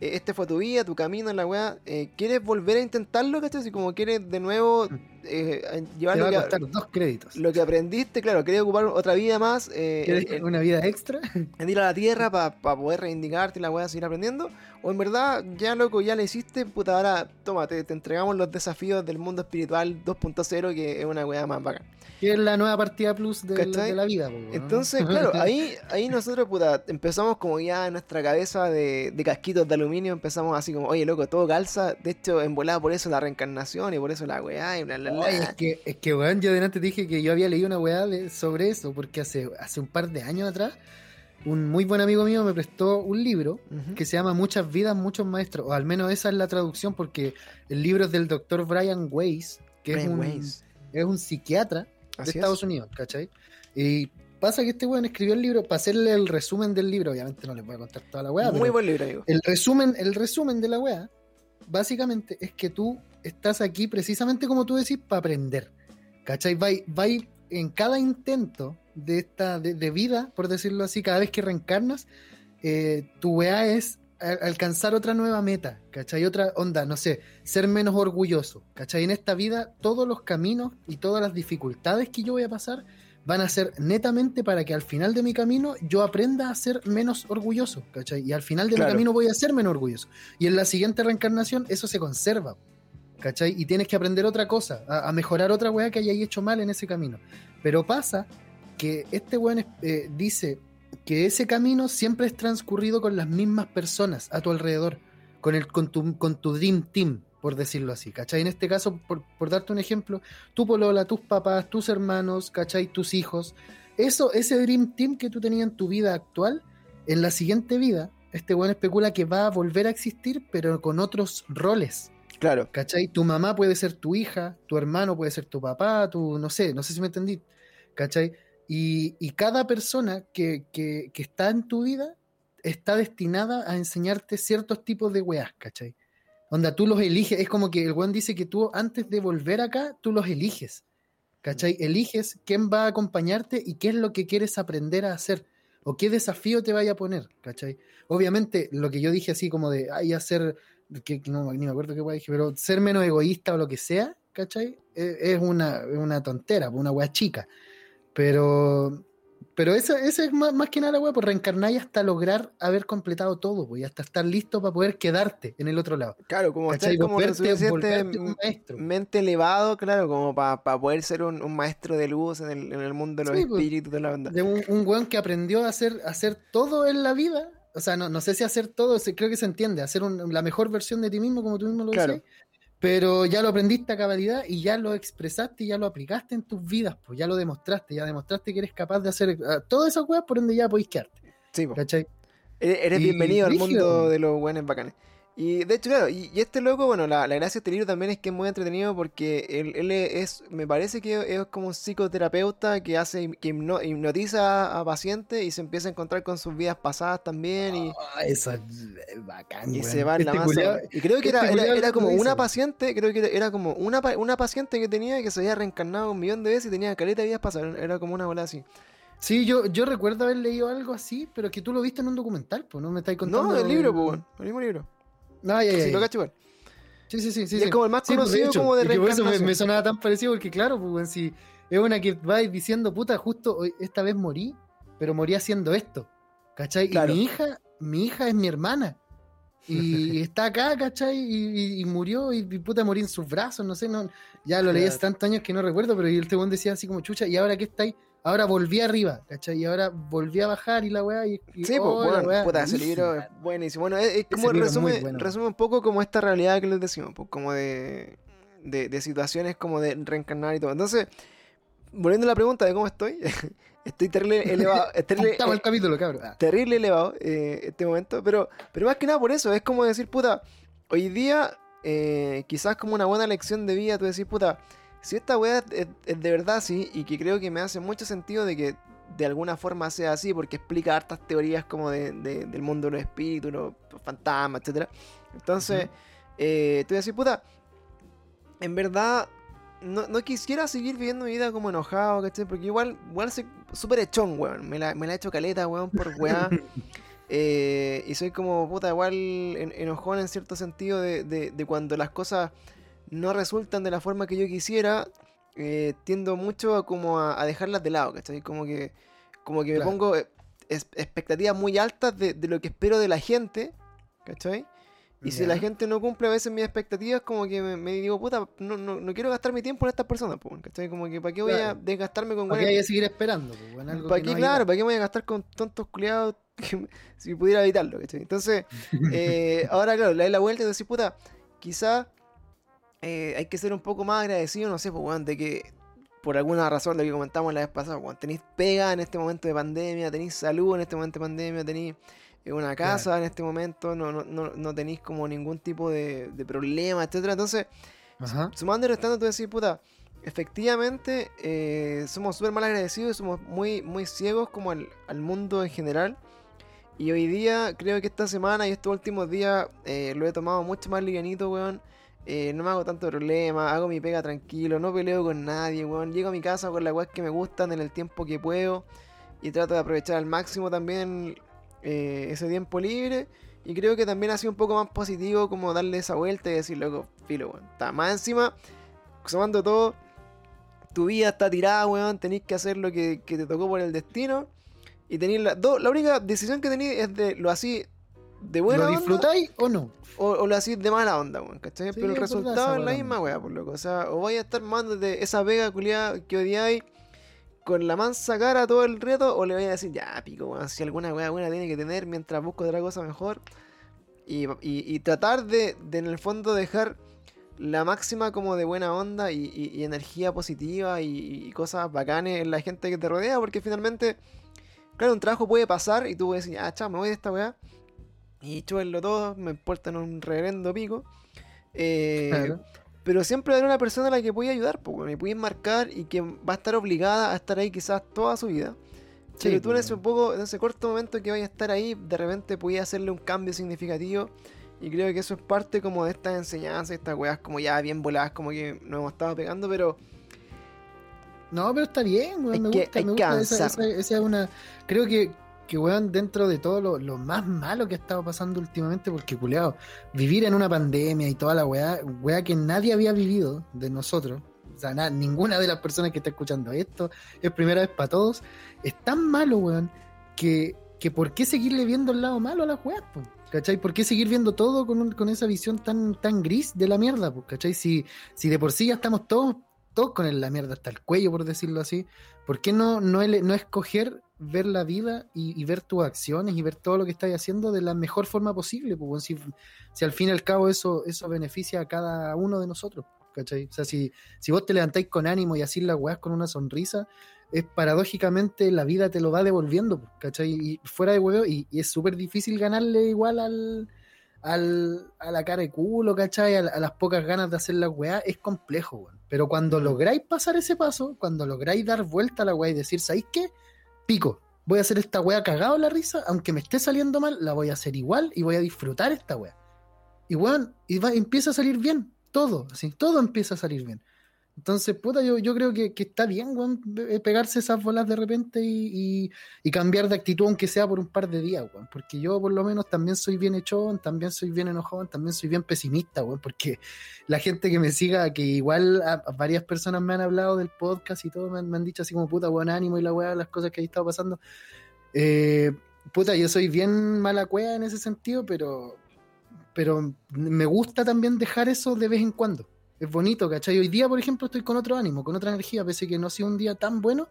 eh, este fue tu vida, tu camino en la weá, eh, ¿quieres volver a intentarlo, cachai? Si como quieres de nuevo mm. Eh, llevar lo que, dos créditos. Lo que aprendiste, claro, querías ocupar otra vida más. ¿Quieres una vida extra? En ir a la tierra para poder reivindicarte y la weá seguir aprendiendo. O en verdad, ya loco, ya le hiciste, puta, ahora toma, te, entregamos los desafíos del mundo espiritual 2.0, que es una weá más bacán. Que es la nueva partida plus de, la, vida. Entonces, claro, ahí, ahí nosotros, puta, empezamos como ya en nuestra cabeza de, casquitos de aluminio, empezamos así como, oye, loco, todo calza. De hecho, envolada por eso la reencarnación y por eso la weá y bla, bla, es que, es que, weón, yo delante dije que yo había leído una weá sobre eso, porque hace, hace un par de años atrás un muy buen amigo mío me prestó un libro que se llama Muchas vidas, muchos maestros, o al menos esa es la traducción porque el libro es del doctor Brian Weiss, que es, un, es un psiquiatra de Estados Unidos, ¿cachai? Y pasa que este weón escribió el libro para hacerle el resumen del libro, obviamente no le voy a contar toda la weá. Muy buen libro, amigo. El resumen, el resumen de la weá, básicamente es que tú estás aquí precisamente como tú decís, para aprender. ¿Cachai? Va, va en cada intento de esta de, vida, por decirlo así, cada vez que reencarnas, eh, tu weá es alcanzar otra nueva meta, ¿cachai? Otra onda, no sé, ser menos orgulloso, ¿cachai? En esta vida todos los caminos y todas las dificultades que yo voy a pasar van a ser netamente para que al final de mi camino yo aprenda a ser menos orgulloso, ¿cachai? Y al final de mi camino voy a ser menos orgulloso. Y en la siguiente reencarnación eso se conserva, Y tienes que aprender otra cosa, a, mejorar otra weá que hayas hecho mal en ese camino. Pero pasa que este weón eh, dice que ese camino siempre es transcurrido con las mismas personas a tu alrededor, con, el, con, tu, con tu Dream Team, por decirlo así, ¿cachai? En este caso, por, darte un ejemplo, tu polola, tus papás, tus hermanos, ¿cachai? Tus hijos. Eso, ese Dream Team que tú tenías en tu vida actual, en la siguiente vida, este weón especula que va a volver a existir, pero con otros roles. Claro. ¿Cachai? Tu mamá puede ser tu hija, tu hermano puede ser tu papá, tu, no sé, no sé si me entendí. ¿Cachai? Y, cada persona que, está en tu vida está destinada a enseñarte ciertos tipos de weas, ¿cachai? Onda, tú los eliges, es como que el weón dice que tú antes de volver acá, tú los eliges, ¿cachai? Mm. Eliges quién va a acompañarte y qué es lo que quieres aprender a hacer, o qué desafío te vaya a poner, ¿cachai? Obviamente, lo que yo dije así como de, ay, hacer, que, no, ni me acuerdo qué dije, pero ser menos egoísta o lo que sea, ¿cachai? Es, es una, una tontera, una wea chica. Pero, pero eso, eso es más, que nada, weá, por reencarnar y hasta lograr haber completado todo, pues, y hasta estar listo para poder quedarte en el otro lado. Claro, como estar como mente elevado, claro, como para poder ser un, maestro de luz en el, en el mundo de los pues, espíritus de la banda. De un, un weón que aprendió a hacer, hacer todo en la vida. O sea, no, no sé si hacer todo, creo que se entiende, hacer la mejor versión de ti mismo, como tú mismo lo claro pero ya lo aprendiste a cabalidad y ya lo expresaste y ya lo aplicaste en tus vidas, pues ya lo demostraste, ya demostraste que eres capaz de hacer uh, todas esas cosas por donde ya podéis quedarte. Sí, ¿cachai? Eres bienvenido al mundo de los buenos bacanes. Y de hecho, claro, y, este loco, bueno, la, la, gracia de este libro también es que es muy entretenido porque él, él es, me parece que es como un psicoterapeuta que hace, que hipnotiza a, pacientes y se empieza a encontrar con sus vidas pasadas también. Y, oh, eso es bacán. Y se va en la este masa. y creo que era, este era, como una paciente, creo que era como una, una paciente que tenía que se había reencarnado un millón de veces y tenía caleta de vidas pasadas. Era como una bola así. Sí, yo, yo recuerdo haber leído algo así, pero que tú lo viste en un documental, pues no me estáis contando. No, el libro, pues, el mismo libro. No, ya, ya. Sí, lo cacho igual. Sí, sí, sí. sí, es como el más pues, conocido como de reencarnación. Por eso me, sonaba tan parecido, porque claro, pues, si es una que va diciendo, puta, justo hoy, esta vez morí, pero morí haciendo esto. ¿Cachai? Y mi hija, mi hija es mi hermana. Y está acá, ¿cachai? Y, murió, y, puta morí en sus brazos, no sé, no, ya lo leí hace tantos años que no recuerdo, pero el tegón decía así como chucha, ¿y ahora qué estáis? Ahora volví arriba, ¿cachai? Y ahora volví a bajar y la weá. Y, sí, pues, oh, bueno, puta, ese libro es buenísimo. Bueno, es, como resume, resume un poco como esta realidad que les decimos, pues, como de, de, de, situaciones como de reencarnar y todo. Entonces, volviendo a la pregunta de cómo estoy, estoy terrible elevado. terrible, Estamos el capítulo, cabrón. Ah. Terrible elevado eh, este momento, pero, pero más que nada por eso, es como decir, puta, hoy día, eh, quizás como una buena lección de vida, tú decís, puta si esta weá es, de verdad así, y que creo que me hace mucho sentido de que de alguna forma sea así, porque explica hartas teorías como de, del mundo de los espíritus, los, fantasmas, etc. Entonces, eh, te voy a decir, puta, en verdad, no, quisiera seguir viviendo mi vida como enojado, ¿cachai? Porque igual, igual soy súper echón, weón. Me la, me la he hecho caleta, weón, por weá. Eh, y soy como, puta, igual enojón en cierto sentido de, de cuando las cosas no resultan de la forma que yo quisiera, eh, tiendo mucho a, como a, dejarlas de lado, ¿cachai? Como que, como que me pongo eh, expectativas muy altas de, lo que espero de la gente, ¿cachai? Y si la gente no cumple a veces mis expectativas, como que me, digo, puta, no, no, quiero gastar mi tiempo en estas personas, ¿cachai? Como que, ¿para qué voy a desgastarme con ¿Para qué voy a seguir esperando? ¿Para qué, claro, ¿para qué voy a gastar con tontos culiados si pudiera evitarlo, ¿cachai? Entonces, eh, ahora, claro, le doy la vuelta y decir, puta, quizá eh, hay que ser un poco más agradecido, no sé, pues, de que por alguna razón, lo que comentamos la vez pasada, cuando tenéis pega en este momento de pandemia, tenéis salud en este momento de pandemia, tenéis eh, una casa en este momento, no, no, no, tenéis como ningún tipo de, problema, etcétera. Entonces, sumando y restando, tú decís, puta, efectivamente eh, somos súper mal agradecidos y somos muy, muy ciegos como al, al, mundo en general. Y hoy día, creo que esta semana y estos últimos días lo he tomado mucho más livianito, weón. Eh, no me hago tanto problema, hago mi pega tranquilo, no peleo con nadie, weón. Llego a mi casa con las weas que me gustan en el tiempo que puedo y trato de aprovechar al máximo también eh, ese tiempo libre. Y creo que también ha sido un poco más positivo como darle esa vuelta y decir, loco, filo, weón. Está más encima, sumando todo, tu vida está tirada, weón. Tenéis que hacer lo que, te tocó por el destino. Y tenéis la, la única decisión que tenéis es de lo así de buena ¿Lo disfrutáis o no? O, lo hacís de mala onda, weón, ¿cachai? Pero el resultado es la misma, weá, por loco. O sea, o vais a estar mandándote esa vega culiada que odiáis con la mansa cara todo el reto, o le vais a decir, ya, pico, weón, si alguna weá buena tiene que tener mientras busco otra cosa mejor. Y, tratar de, en el fondo, dejar la máxima como de buena onda y, energía positiva y, cosas bacanes en la gente que te rodea, porque finalmente, claro, un trabajo puede pasar y tú puedes decir, ah, chao, me voy de esta weá y chúbenlo todo, me importan un reverendo pico. Eh, pero siempre hay una persona a la que puede ayudar, porque me puede marcar y que va a estar obligada a estar ahí quizás toda su vida. pero tú en ese, poco, en ese corto momento que vaya a estar ahí, de repente puedes hacerle un cambio significativo. Y creo que eso es parte como de estas enseñanzas, estas weas como ya bien voladas, como que nos hemos estado pegando, pero... No, pero está bien, me gusta, me gusta. Esa, esa, es una... Creo que que, weón, dentro de todo lo, más malo que ha estado pasando últimamente, porque, culeado, vivir en una pandemia y toda la weá, weá que nadie había vivido de nosotros, o sea, ninguna de las personas que está escuchando esto, es primera vez para todos, es tan malo, weón, que, que por qué seguirle viendo el lado malo a las weas, ¿cachai? ¿Por qué seguir viendo todo con, con esa visión tan, tan gris de la mierda, ¿cachai? Si, si de por sí ya estamos todos todos con la mierda hasta el cuello, por decirlo así. ¿Por qué no, no, no escoger ver la vida y, ver tus acciones y ver todo lo que estás haciendo de la mejor forma posible? Pues, si, si, al fin y al cabo eso, eso beneficia a cada uno de nosotros. ¿cachai? O sea, si, si vos te levantáis con ánimo y así las weas con una sonrisa, es paradójicamente la vida te lo va devolviendo, ¿cachai? Y fuera de huevo, y, y es súper difícil ganarle igual al, al, a la cara de culo, ¿cachai? A, las pocas ganas de hacer la weá, es complejo, weón. Pero cuando lográis pasar ese paso, cuando lográis dar vuelta a la weá y decir, ¿sabéis qué? Pico, voy a hacer esta weá cagado la risa, aunque me esté saliendo mal, la voy a hacer igual y voy a disfrutar esta weá. Y weón, y va, empieza a salir bien, todo, así, todo empieza a salir bien. Entonces, puta, yo, creo que, está bien, weón, pegarse esas bolas de repente y, cambiar de actitud, aunque sea por un par de días, weón. Porque yo, por lo menos, también soy bien echón, también soy bien enojón, también soy bien pesimista, weón. Porque la gente que me siga, que igual a, varias personas me han hablado del podcast y todo, me han, dicho así como, puta, buen ánimo y la weá, las cosas que ahí estado pasando. Eh, puta, yo soy bien mala cueva en ese sentido, pero me gusta también dejar eso de vez en cuando es bonito, ¿cachai? Hoy día, por ejemplo, estoy con otro ánimo, con otra energía, pese a que no ha sido un día tan bueno.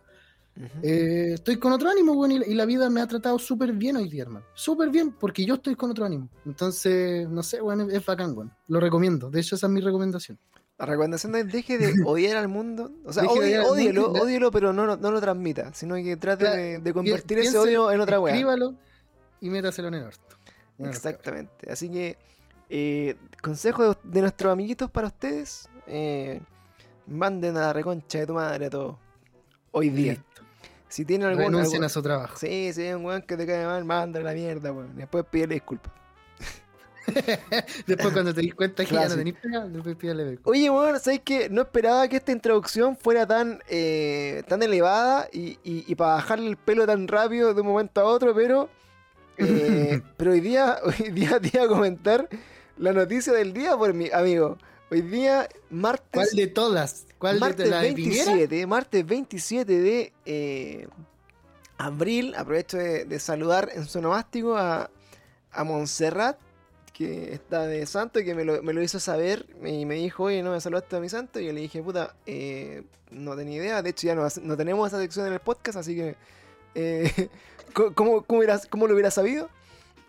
Eh, estoy con otro ánimo, bueno, y, la vida me ha tratado súper bien hoy día, hermano. Súper bien, porque yo estoy con otro ánimo. Entonces, no sé, bueno, es, bacán, bueno. Lo recomiendo. De hecho, esa es mi recomendación. La recomendación es deje de odiar al mundo. O sea, odielo, pero no, no, lo transmita, sino que trate de, convertir ese odio en otra weá. Escríbalo y métaselo en el orto. Exactamente. Así que eh, consejo de, nuestros amiguitos para ustedes. Eh, manden a la reconcha de tu madre a todos. Hoy día. Si tienen algún. Renuncien a su trabajo. Sí, si hay un weón que te cae mal, mándale la mierda, weón. Después pídele disculpas. después cuando te dis cuenta que ya no tenés pegado, después pídele disculpas. Oye, weón, ¿sabes qué? No esperaba que esta introducción fuera tan, eh, tan elevada y, y, para bajarle el pelo tan rápido de un momento a otro, pero. Eh, pero hoy día, hoy día te iba a comentar la noticia del día por mi amigo. Hoy día, martes. ¿Cuál de todas? ¿Cuál martes de la 27, Martes 27 de eh, abril. Aprovecho de, saludar en su nomástico a, a Montserrat, que está de santo, y que me lo, hizo saber y me dijo, oye, no me saludaste a mi santo. Y yo le dije, puta, eh, no tenía idea. De hecho, ya no, tenemos esa sección en el podcast, así que. Eh, ¿cómo, cómo, lo hubiera sabido?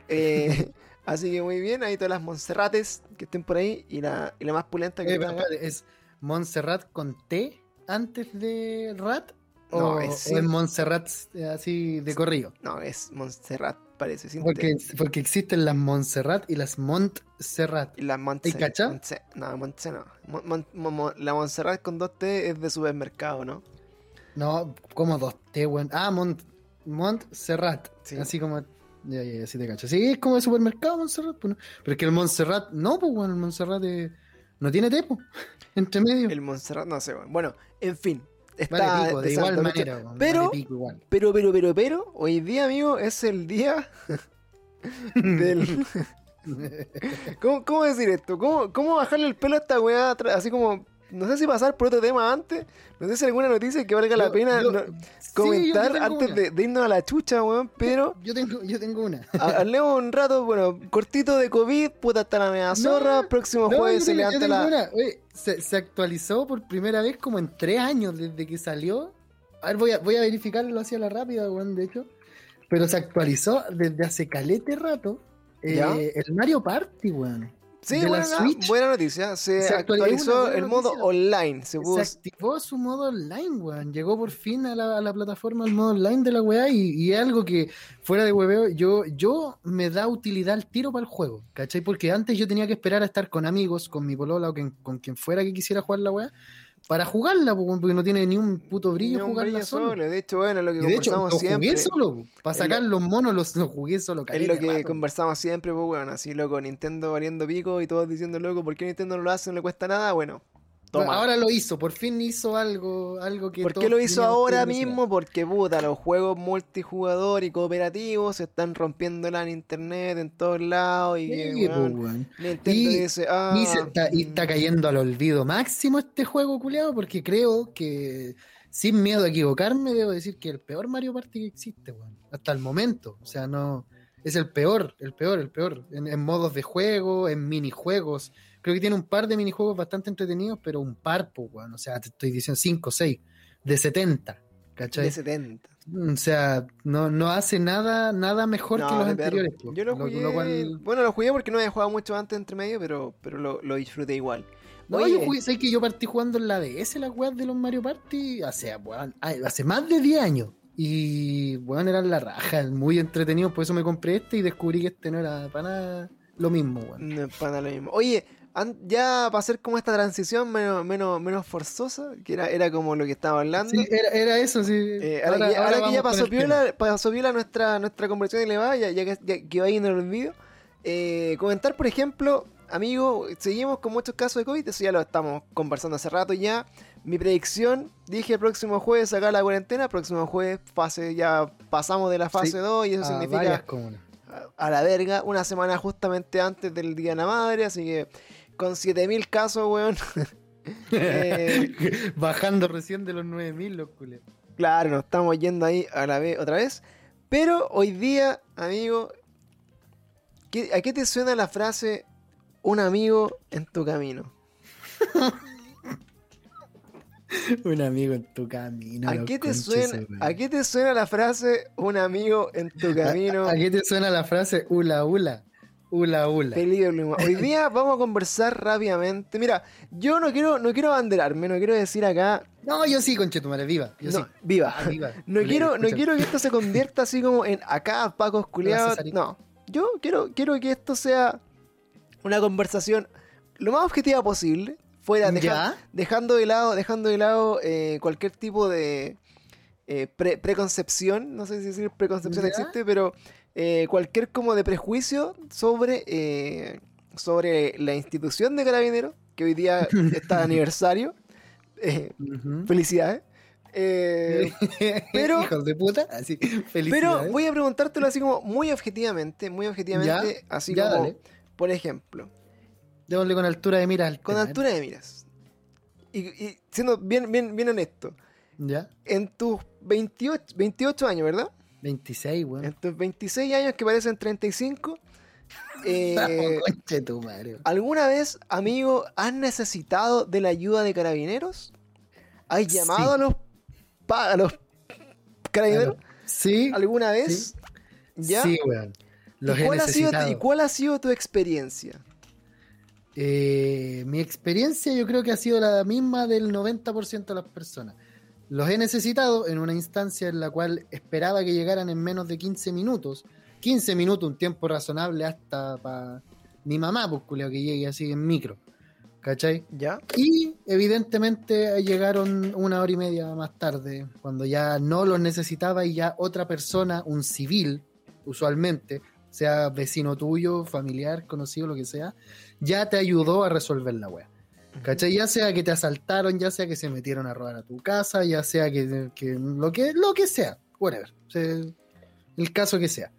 Eh, Así que muy bien, ahí todas las Monserrates que estén por ahí y la, y la más pulenta que eh, ¿Es Montserrat con T antes de Rat? ¿O, es, Montserrat eh, así de corrido? No, es Montserrat, parece. porque, porque existen las Montserrat y las Montserrat. Y las Montserrat. No, Montserrat no. la Montserrat con dos T es de supermercado, ¿no? No, como dos T. Ah, Mont, Montserrat. Así como ya, ya, ya, sí te cacho. Sí, es como el supermercado Montserrat, pues, Pero es que el Montserrat, no, pues, bueno, el Montserrat no tiene tepo entre medio. El Montserrat, no sé, bueno. Bueno, en fin. Está pico, de igual manera, pero, pero, pero, pero, pero, hoy día, amigo, es el día del... ¿Cómo, ¿Cómo, decir esto? ¿Cómo, ¿Cómo bajarle el pelo a esta weá así como no sé si pasar por otro tema antes. No sé si alguna noticia que valga la pena comentar antes de, irnos a la chucha, weón. Pero. Yo tengo, yo tengo una. Hablemos un rato, bueno, cortito de COVID, puta hasta la media zorra. próximo jueves se levanta la. se, actualizó por primera vez como en tres años desde que salió. A ver, voy a, voy a verificarlo así a la rápida, weón, de hecho. Pero se actualizó desde hace calete rato. Eh, el Mario Party, weón. Sí, buena, buena, noticia. Se, actualizó, el modo online. Se, activó su modo online, weón. Llegó por fin a la, plataforma el modo online de la weá y, es algo que fuera de hueveo, yo, yo me da utilidad al tiro para el juego, ¿cachai? Porque antes yo tenía que esperar a estar con amigos, con mi polola o con quien fuera que quisiera jugar la weá para jugarla, porque no tiene ni un puto brillo jugarla solo. De hecho, bueno, lo que conversamos siempre. Jugué solo, para sacar los monos los, jugué solo. Es lo que conversamos siempre, pues bueno, así loco, Nintendo variando pico y todos diciendo loco, ¿por qué Nintendo no lo hace? No le cuesta nada, bueno. Ahora lo hizo, por fin hizo algo, algo que. ¿Por qué lo hizo ahora mismo? Porque puta, los juegos multijugador y cooperativos se están rompiendo en internet en todos lados. Y, dice, ah, y, está, cayendo al olvido máximo este juego, culiado, porque creo que, sin miedo a equivocarme, debo decir que el peor Mario Party que existe, weón. Hasta el momento. O sea, no. Es el peor, el peor, el peor. En, en modos de juego, en minijuegos Creo que tiene un par de minijuegos bastante entretenidos, pero un par, pues, bueno, o sea, te estoy diciendo 5 o 6, de 70, ¿cachai? De 70. O sea, no, no hace nada nada mejor que los anteriores. Yo lo jugué, bueno, lo jugué porque no había jugado mucho antes entre medio, pero, pero lo, lo disfruté igual. No, yo jugué, ¿sabes que yo partí jugando en la DS, la web de los Mario Party, hace, bueno, hace más de 10 años. Y bueno, eran la raja, muy entretenido, por eso me compré este y descubrí que este no era para nada lo mismo, weón. No es para nada lo mismo. Oye, ya para hacer como esta transición menos, menos, menos forzosa, que era, era como lo que estaba hablando. Sí, era, era eso, sí. Eh, ahora, que, ahora que ya pasó piola, pasó piola nuestra, nuestra conversación y le va, ya, ya que, ya que va ahí en el olvido. eh, comentar, por ejemplo, amigo, seguimos con muchos casos de COVID, eso ya lo estamos conversando hace rato ya. Mi predicción, dije el próximo jueves acá la cuarentena, próximo jueves fase, ya pasamos de la fase Sí, 2 y eso a varias significa a la verga, una semana justamente antes del Día de la Madre, así que con 7000 casos, weón. Eh, Bajando recién de los 9000, los culiados. Claro, nos estamos yendo ahí a la vez otra vez. Pero hoy día, amigo, ¿qué- ¿a qué te suena la frase un amigo en tu camino? Un amigo en tu camino. ¿A qué, te suena. ¿A qué te suena la frase un amigo en tu camino? ¿A, a qué te suena la frase ula ula? Ula ula. Peligro. Hoy día vamos a conversar rápidamente. Mira, yo no quiero, no quiero abanderarme, no quiero decir acá, No, yo sí, conchetumare, viva. Yo no, sí. viva. Ah, viva. No quiero, no quiero que esto se convierta así como en acá, Pacos culiados. No. Yo quiero, quiero que esto sea una conversación lo más objetiva posible. Fuera, deja- dejando de lado, dejando de lado eh, cualquier tipo de eh, pre- preconcepción. No sé si decir preconcepción ¿Ya? existe, pero eh, cualquier como de prejuicio sobre, eh, sobre la institución de carabineros, que hoy día está de aniversario. Eh, felicidades. Pero- Hijos de puta. Así, Pero voy a preguntártelo así como muy objetivamente, muy objetivamente, así ya, como, dale. por ejemplo, Démosle con altura de mira al con tema, altura de miras. Y, y siendo bien, bien, bien honesto, ¿Ya? en tus 28, 28 años, ¿verdad? 26, weón. En tus 26 años que parecen 35, eh, tu madre. weón. ¿alguna vez, amigo, has necesitado de la ayuda de carabineros? ¿Has Sí. llamado a los, pa- a los carabineros Sí. alguna vez? ¿Ya? Sí, weón. Los ¿Y cuál, ha sido. ¿Y cuál ha sido tu experiencia? Eh, mi experiencia yo creo que ha sido la misma del 90% de las personas. Los he necesitado en una instancia en la cual esperaba que llegaran en menos de 15 minutos. 15 minutos, un tiempo razonable hasta para mi mamá, pues culeo, que llegue así en micro. ¿Cachai? ¿Ya? Y evidentemente llegaron una hora y media más tarde, cuando ya no los necesitaba y ya otra persona, un civil, usualmente, sea vecino tuyo, familiar, conocido, lo que sea, ya te ayudó a resolver la wea. ¿Cachai? Ya sea que te asaltaron, ya sea que se metieron a robar a tu casa, ya sea que, que lo que lo que sea, whatever. El caso que sea.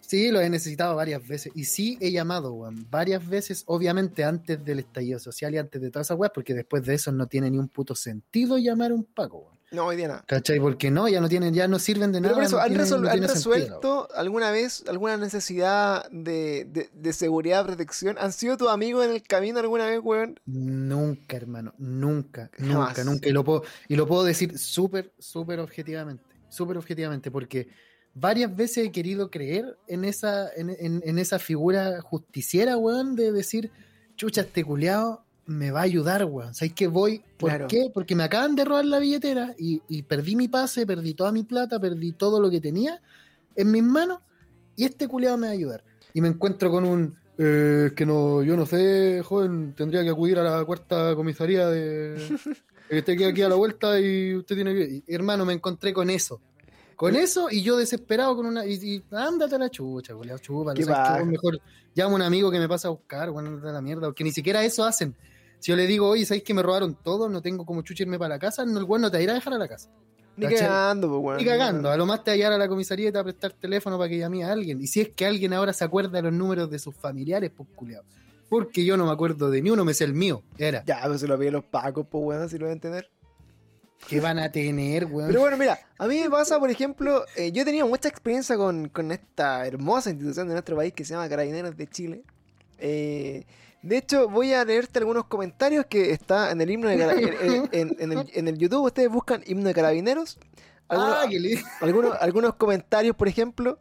Sí, lo he necesitado varias veces. Y sí he llamado, varias veces, obviamente antes del estallido social y antes de todas esas weas, porque después de eso no tiene ni un puto sentido llamar a un Paco. No, hoy día nada. ¿Cachai? Porque no, ya no tienen, ya no sirven de Pero nada. por eso, no ¿han, tienen- resol- no han tiene sentido, resuelto alguna vez alguna necesidad de, de, de seguridad, protección? ¿Han sido tus amigos en el camino alguna vez, weón? Nunca, hermano, nunca, Jamás. nunca, nunca. Y lo puedo, y lo puedo decir súper, súper objetivamente, súper objetivamente, porque varias veces he querido creer en esa, en, en- en esa figura justiciera, weón, de decir, chucha, este me va a ayudar, weón. ¿Sabes qué voy? ¿Por Claro. qué? Porque me acaban de robar la billetera y, y perdí mi pase, perdí toda mi plata, perdí todo lo que tenía en mis manos y este culiao me va a ayudar. Y me encuentro con un, eh, que no, yo no sé, joven, tendría que acudir a la cuarta comisaría de... que queda aquí a la vuelta y usted tiene que... y, hermano, me encontré con eso. Con eso y yo desesperado con una... Y, y ándate a la chucha, paja. Vos mejor llama a un amigo que me pasa a buscar, bueno, ándate a la mierda, porque ni siquiera eso hacen. Si yo le digo, oye, ¿sabéis que me robaron todo? No tengo como chucha irme para la casa, no, el weón no te va a a dejar a la casa. Ni ¿Cachai? cagando, pues, weón. Ni cagando, a lo más te va a a la comisaría y te va a prestar teléfono para que llame a alguien. Y si es que alguien ahora se acuerda de los números de sus familiares, pues culiao. Porque yo no me acuerdo de ni uno, me sé el mío. Era. Ya, pues se lo piden los pacos, pues, weón, si lo deben tener. ¿Qué van a tener, weón? Pero bueno, mira, a mí me pasa, por ejemplo, eh, yo he tenido mucha experiencia con, con esta hermosa institución de nuestro país que se llama Carabineros de Chile. Eh, de hecho, voy a leerte algunos comentarios que está en el himno de en, en- en el, en el YouTube. Ustedes buscan himno de carabineros. Algunos, Ah, le- algunos, algunos comentarios, por ejemplo.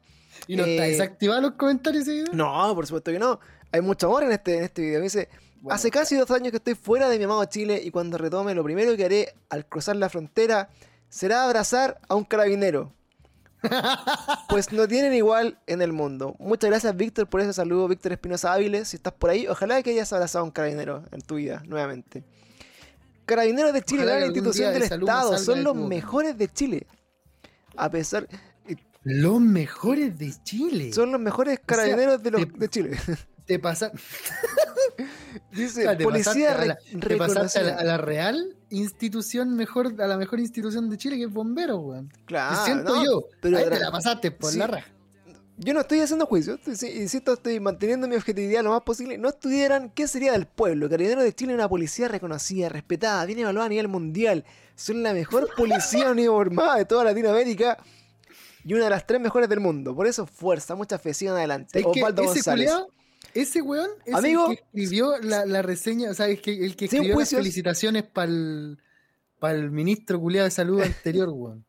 ¿Y no está eh, desactivado los comentarios ese video? No, por supuesto que no. Hay mucho amor en este, en este video. Me dice, Bueno, hace casi dos años que estoy fuera de mi amado Chile y cuando retome lo primero que haré al cruzar la frontera será abrazar a un carabinero. Pues no tienen igual en el mundo. Muchas gracias, Víctor, por ese saludo, Víctor Espinosa Áviles. Si estás por ahí, ojalá que hayas abrazado a un carabinero en tu vida, nuevamente. Carabineros de Chile, la institución del Estado, son los mejores de Chile. A pesar, Los mejores de Chile. son los mejores carabineros de, los, te- de Chile. Te pasa- Dice, te policía pasaste a la- re- te pasaste a la, reconocida. a la real institución mejor, a la mejor institución de Chile que es bombero, weón. Claro, Te siento no, yo. pero Ahí te la pasaste por sí. la raja. Yo no estoy haciendo juicio, estoy- insisto, estoy manteniendo mi objetividad lo más posible. No estuvieran, ¿qué sería del pueblo? Carabineros de Chile es una policía reconocida, respetada, bien evaluada a nivel mundial. Son la mejor policía uniformada de toda Latinoamérica y una de las tres mejores del mundo. Por eso, fuerza, mucha fe, sigan adelante. Es que Osvaldo ese González. culiao, ese weón es Amigo. el que escribió la, la reseña, o sea, es que, el que escribió las felicitaciones para el ministro culiado de salud anterior, weón.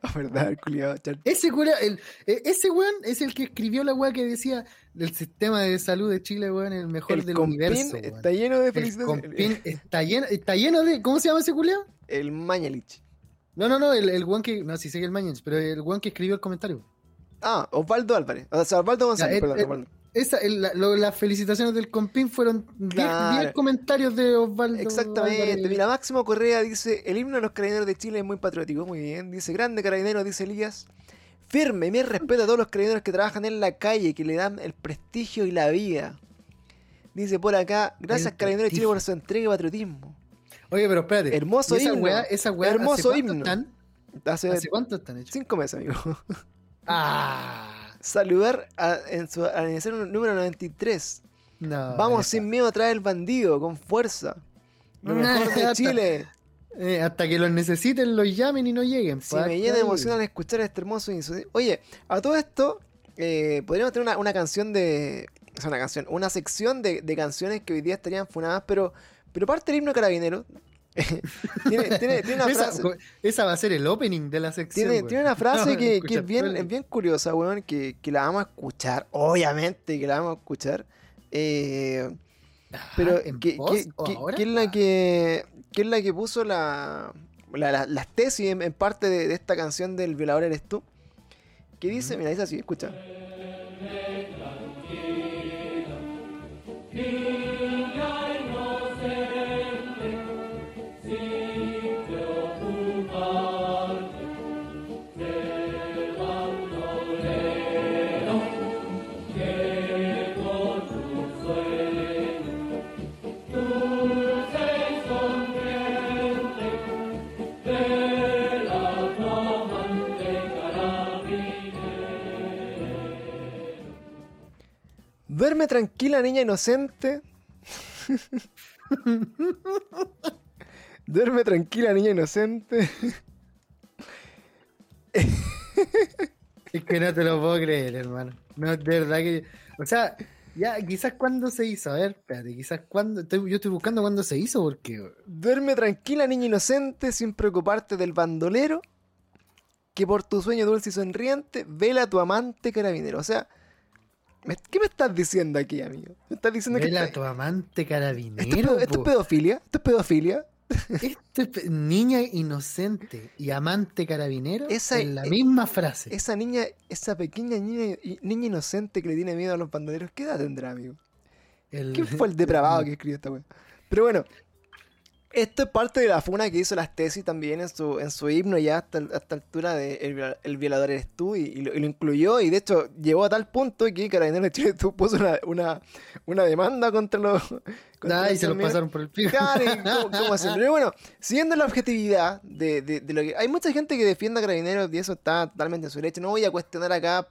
Ah, verdad, el culiao, chan. Ese culiao, el, e- ese weón es el que escribió la weá que decía el sistema de salud de Chile, weón, el mejor El del universo, weón. está lleno de El felicitaciones. está lleno, está lleno de. ¿Cómo se llama ese culiao? El Mañalich. No, no, no, el, el weón que. No, sí sé que el Mañez, pero el weón que escribió el comentario. Ah, Osvaldo Álvarez. O sea, Osvaldo González, Ya, el- perdón, Osvaldo. Esa, el- la- lo- las felicitaciones del compín fueron 10 Claro. comentarios de Osvaldo. Exactamente. Álvarez. Mira, Máximo Correa dice, el himno de los carabineros de Chile es muy patriótico. Muy bien. Dice, grande carabinero, dice Elías. Firme, mi respeto a todos los carabineros que trabajan en la calle, que le dan el prestigio y la vida. Dice por acá, gracias El carabineros de Chile por su entrega y patriotismo. Oye, pero espérate. Hermoso ¿Y esa himno. weá, esa weá, Hermoso ¿hace cuánto himno. están? Hace ¿Hace cuánto están hechos? cinco meses, amigo. Ah, Saludar a- en su aniversario número 93. no. Vamos esa- sin miedo a traer el bandido, con fuerza. Lo mejor de Chile. eh, hasta que los necesiten, los llamen y no lleguen. Sí, pa, me llena de emoción al escuchar este hermoso insu- Oye, a todo esto, eh, podríamos tener una, una canción de. O sea, una canción, una sección de, de canciones que hoy día estarían funadas, pero, pero parte del himno carabinero. tiene, tiene- tiene una esa, frase, esa va a ser el opening de la sección. tiene, una frase No, que, es, bien, dale. es bien curiosa, weón, que, que la vamos a escuchar, obviamente que la vamos a escuchar. eh, pero Ah, ¿en que, es la que que es la que puso la, la- la- las tesis en, en parte de, de esta canción del violador eres tú que dice mira dice así escucha duerme tranquila niña inocente duerme tranquila niña inocente Es que no te lo puedo creer, hermano. No, de verdad que. O sea, ya, quizás cuando se hizo. A ver, espérate, quizás cuando. estoy- yo estoy buscando cuándo se hizo, porque. Duerme tranquila, niña inocente, sin preocuparte del bandolero, que por tu sueño dulce y sonriente vela a tu amante carabinero. O sea, ¿me- ¿qué me estás diciendo aquí, amigo? ¿Me estás diciendo que Vela a está- tu amante esto, es, carabinero. esto es pedofilia? ¿Esto es pedofilia? Esto es pe- niña inocente y amante carabinero Esa- en la eh, misma frase. Esa niña, esa pequeña niña, niña inocente que le tiene miedo a los bandoleros, ¿qué edad tendrá, amigo? El- ¿Quién fue el depravado que escribió esta weá? Pero bueno, esto es parte de la funa que hizo las tesis también en su, en su himno ya hasta, hasta altura de El, viola- el violador eres tú y, y lo, y lo incluyó y de hecho llegó a tal punto que Carabineros de Chile tu- puso una, una, una demanda contra los... contra los se lo pasaron por el pico. Claro, y. Pero bueno, siguiendo la objetividad de, de- de lo que. Hay mucha gente que defiende a Carabineros y eso está totalmente en su derecho. No voy a cuestionar acá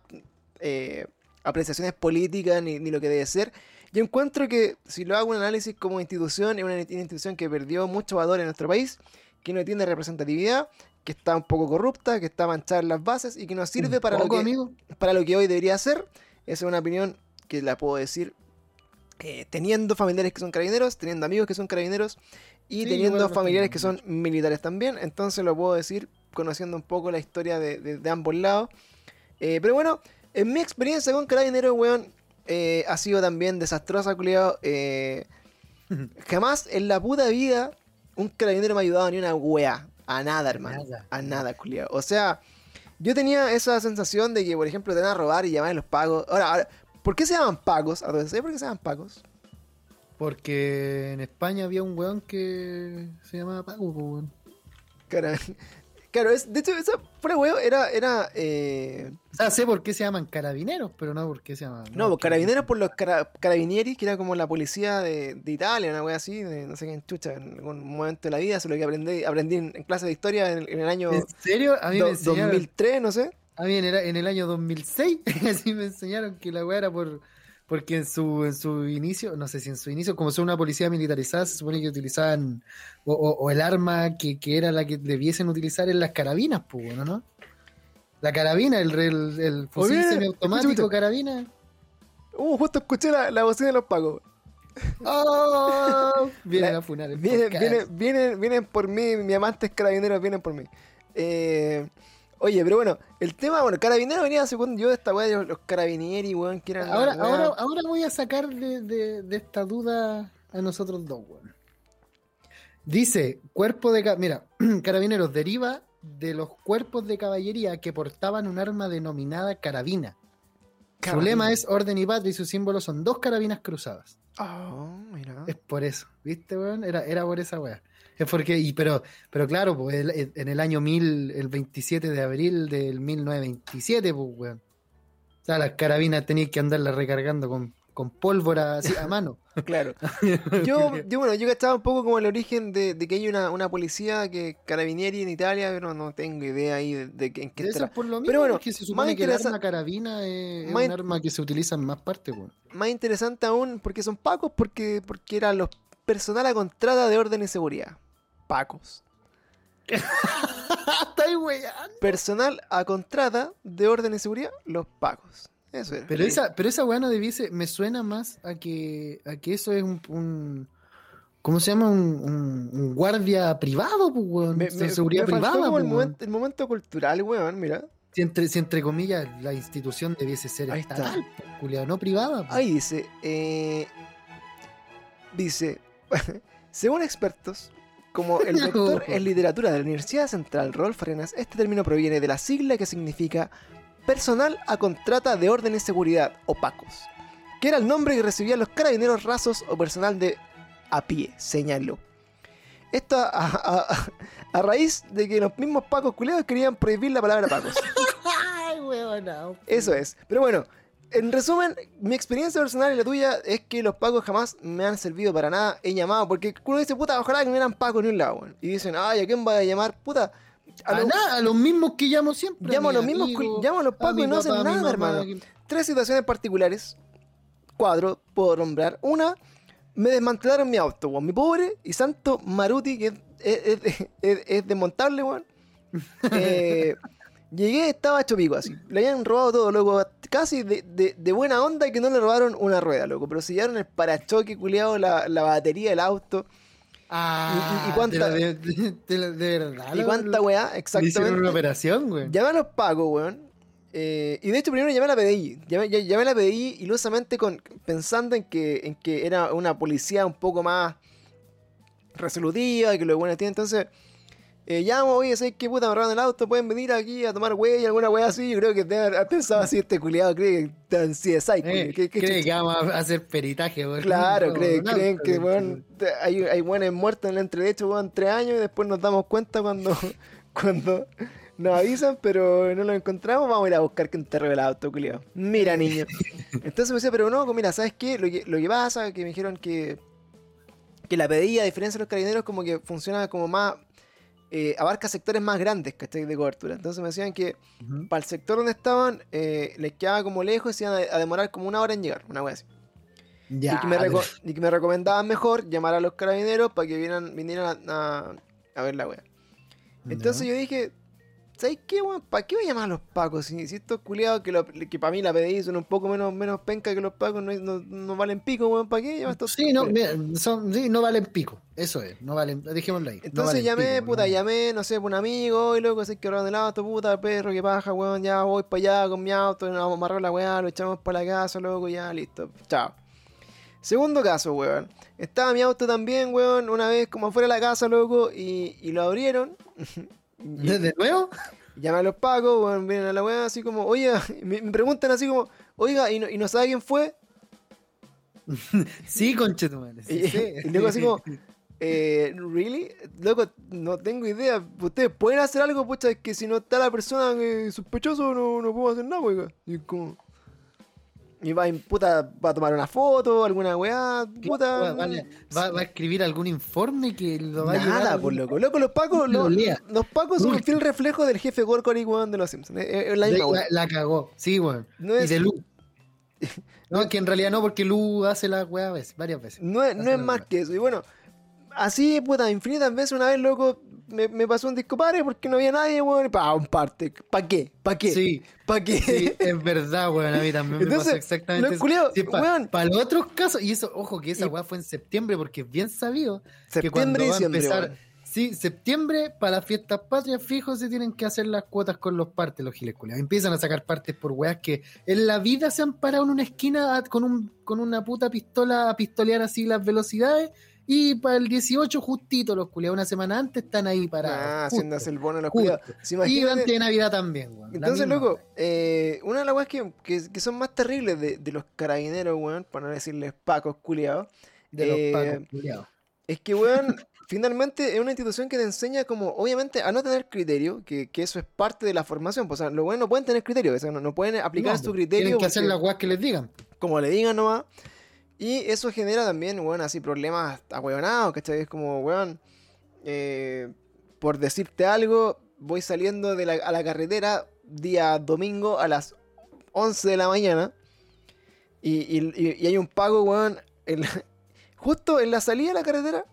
eh, apreciaciones políticas ni, ni lo que debe ser. Yo encuentro que si lo hago un análisis como institución, es una institución que perdió mucho valor en nuestro país, que no tiene representatividad, que está un poco corrupta, que está manchada en las bases y que no sirve para, lo que, amigo. para lo que hoy debería ser. Esa es una opinión que la puedo decir eh, teniendo familiares que son carabineros, teniendo amigos que son carabineros y Sí, teniendo familiares que son militares también. Entonces lo puedo decir conociendo un poco la historia de, de- de ambos lados. Eh, pero bueno, en mi experiencia con carabineros, weón, eh, ha sido también desastrosa, culiado. Eh, jamás en la puta vida un carabinero me ha ayudado ni una wea. A nada, hermano. nada. A nada, culiado. O sea, yo tenía esa sensación de que, por ejemplo, te van a robar y llamar a los pagos. Ahora, ahora, ¿por qué se llaman pagos? ¿Sabes por qué se llaman pagos? Porque en España había un weón que se llamaba Pago, weón. Cara, Claro, es, de hecho, esa fuera huevo era. era eh... O sea, sé por qué se llaman carabineros, pero no por qué se llaman. No, pues carabineros por los cara, carabinieri, que era como la policía de, de Italia, una wea así, de no sé qué chucha, en algún momento de la vida, eso lo que aprendí, aprendí en, clase de historia en, en, el año. ¿En serio? A mí do, me enseñaron. 2003, no sé. A mí en el, en el año 2006, así me enseñaron que la wea era por. Porque en su, en su inicio, no sé si en su inicio, como son una policía militarizada, se supone que utilizaban, o, o, o el arma que, que, era la que debiesen utilizar en las carabinas, pues, bueno, ¿no? La carabina, el, el, el fusil Oye, semiautomático, escucha, carabina. Uh, justo escuché la, la bocina de los pagos. ¡Oh! Vienen La- a funar el Vienen, vienen, vienen, vienen por mí, mis amantes carabineros vienen por mí. Eh, oye, pero bueno, el tema, bueno, carabineros venía según yo de esta weá de los, los carabinieri, weón, que eran. Ahora, la ahora, ahora voy a sacar de, de- de esta duda a nosotros dos, weón. Dice, cuerpo de... Mira, carabineros deriva de los cuerpos de caballería que portaban un arma denominada carabina. Su Carabina. lema es orden y patria y su símbolo son dos carabinas cruzadas. Oh, mira. Es por eso, ¿viste, weón? Era, era por esa weá. Es porque, y, pero, pero claro, pues, el- en el año 1000, el 27 de abril del 1927, pues, weón. O sea, las carabinas tenías que andarlas recargando con, con pólvora así a mano. Claro. Yo, yo, bueno, yo estaba un poco como el origen de, de que hay una, una policía que carabinieri en Italia, pero no tengo idea ahí de, de que- en qué por lo mismo, Pero bueno, porque se más supone que el interesa- arma carabina es, es más un arma que se utiliza en más partes, weón. Más interesante aún, porque son pacos, porque, porque eran los personal a contrata de orden y seguridad. Pacos. Está. Personal a contrata de orden y seguridad, los pacos. Eso era. Pero esa, pero esa weá no debiese, me suena más a que, a que eso es un, un- ¿cómo se llama? Un, un- un guardia privado, pues, weón. Me, de me- seguridad me privada, el, pues, weón. momento, el momento cultural, weón, mira. Si entre, si entre comillas la institución debiese ser Ahí está. estatal, pues, culiao, no privada. pues. Ahí dice, eh, dice, según expertos, como el doctor en literatura de la Universidad Central Rolf Arenas, este término proviene de la sigla que significa personal a contrata de orden y seguridad, o PACOS, que era el nombre que recibían los carabineros rasos o personal de a pie, señaló. Esto a, a- a- a raíz de que los mismos pacos culeados querían prohibir la palabra pacos. Eso es. Pero bueno, en resumen, mi experiencia personal y la tuya es que los pacos jamás me han servido para nada. He llamado, porque uno dice, puta, ojalá que no eran pacos ni un lado. weón. Y dicen, ay, ¿a quién va a llamar? Puta, a A, los- nada, a los mismos que llamo siempre. llamo a los mismos, amigo, llamo a los pacos y no hacen nada, mamá, hermano. que- Tres situaciones particulares. Cuatro, puedo nombrar. Una, me desmantelaron mi auto, weón. Mi pobre y santo Maruti, que es, es- es- es- es desmontable, weón. Eh, llegué, estaba hecho pico así. Le habían robado todo, loco. Casi de, de- de buena onda que no le robaron una rueda, loco. Pero se llevaron el parachoque, culiado, la, la batería del auto. Ah, y- y cuánta- De, verdad. y cuánta weá, le hicieron una exactamente. operación, güey. Llamé a los pagos, weón. Eh, y de hecho primero llamé a la PDI. Llamé, ll- llamé a la PDI ilusamente con, pensando en que, en que era una policía un poco más resolutiva, que lo bueno tiene. Entonces, eh, llamo, oye, ¿sabes qué puta me robaron el auto? ¿Pueden venir aquí a tomar huella, alguna hueá así? Yo creo que debe haber pensado así este culiado, cree que en CSI. Eh, culiao. ¿Qué- qué cree chucha? que vamos a hacer peritaje, güey. Claro, No, creen, no, creen que weón, hay, hay buenos muertos en el entredecho, weón, tres años y después nos damos cuenta cuando, cuando nos avisan, pero no lo encontramos, vamos a ir a buscar que enterró el auto, culiao. Mira, niño. Entonces me decía, pero no, mira, ¿sabes qué? Lo que, lo que pasa, que me dijeron que, que la pedía, a diferencia de los carabineros, como que funciona como más, eh, abarca sectores más grandes, ¿cachai? De cobertura. Entonces me decían que para el sector donde estaban, eh, les quedaba como lejos y se iban a, a demorar como una hora en llegar, una wea así. Ya, y, que me pero- reco- y que me recomendaban mejor llamar a los carabineros para que vinieran, vinieran a, a- a ver la wea. Entonces yo dije, ¿sabes qué, weón? ¿Para qué voy a llamar a los pacos? Si, si estos culiados que, lo- que para mí la PDI son un poco menos, menos penca que los pacos, no, no, no valen pico, weón, ¿para qué estos Sí, no, mira, son, sí, no valen pico. Eso es, no valen, dejémoslo ahí. no Entonces valen llamé, pico, puta, llamé, no sé, por un amigo, y luego sé que robaron el auto, puta, perro, que paja, weón, ya voy para allá con mi auto, nos vamos a amarrar la weá, lo echamos para la casa, loco, ya, listo, chao. Segundo caso, weón. Estaba mi auto también, weón, una vez como afuera de la casa, loco, y, y lo abrieron. Y- ¿De de nuevo? Llaman a los pacos, vienen a la weá así como, oiga, me, me preguntan así como, oiga, ¿y no, ¿y no sabe quién fue? Sí, conchetumare. Sí, Y, sí. y luego así como, eh, ¿really? Loco, no tengo idea. Ustedes pueden hacer algo, pucha, es que si no está la persona eh, sospechoso, no, no puedo hacer nada, weón. Y como. Y va, puta, va a tomar una foto, alguna weá, puta. Va, va- va- va a escribir algún informe que lo va a Nada, a por algún- loco. Loco, los pacos, Lo los, los pacos son un fiel reflejo del jefe Gorgory, weón, de los Simpsons. La misma cagó. Sí, weón. No y de Lu. No, que en realidad no, porque Lu hace la weá veces, varias veces. No es, no es más que eso. Y bueno, así, puta, infinitas veces una vez, loco, me, me pasó un disco padre porque no había nadie, weón. Pa, un parte. ¿Pa qué? ¿Pa qué? Sí, ¿Pa qué? sí, es verdad, weón. A mí también me Entonces, pasa exactamente los culiados, weón. para los otros casos, y eso, ojo, que esa weá fue en septiembre, porque es bien sabido que Septiembre cuando va a diciembre, empezar. weón. Sí, septiembre, para las fiestas patrias, fijo, se tienen que hacer las cuotas con los partes, los giles culiados. Empiezan a sacar partes por weas que en la vida se han parado en una esquina con, un, con una puta pistola a pistolear así las velocidades. Y para el 18, justito, los culiados, una semana antes están ahí parados. Ah, haciéndose el bono a los culiados. Y antes de Navidad también, weón. Entonces, loco, eh, una de las weas que, que, que son más terribles de, de los carabineros, weón, para no decirles pacos culiados, de los eh, pacos culiados. es que, weón, finalmente es una institución que te enseña como, obviamente, a no tener criterio, que, que eso es parte de la formación. pues, o sea, los weones no pueden tener criterio, o sea, no, no pueden aplicar No, su pues, criterio Tienen que hacer porque- las weas que les digan. como le digan nomás. Y eso genera también, weón, así problemas ahueonados, ¿cachai? Es como, weón, eh, por decirte algo, voy saliendo de la, a la carretera día domingo a las 11 de la mañana y, y- hay un pago, weón, en la- justo en la salida de la carretera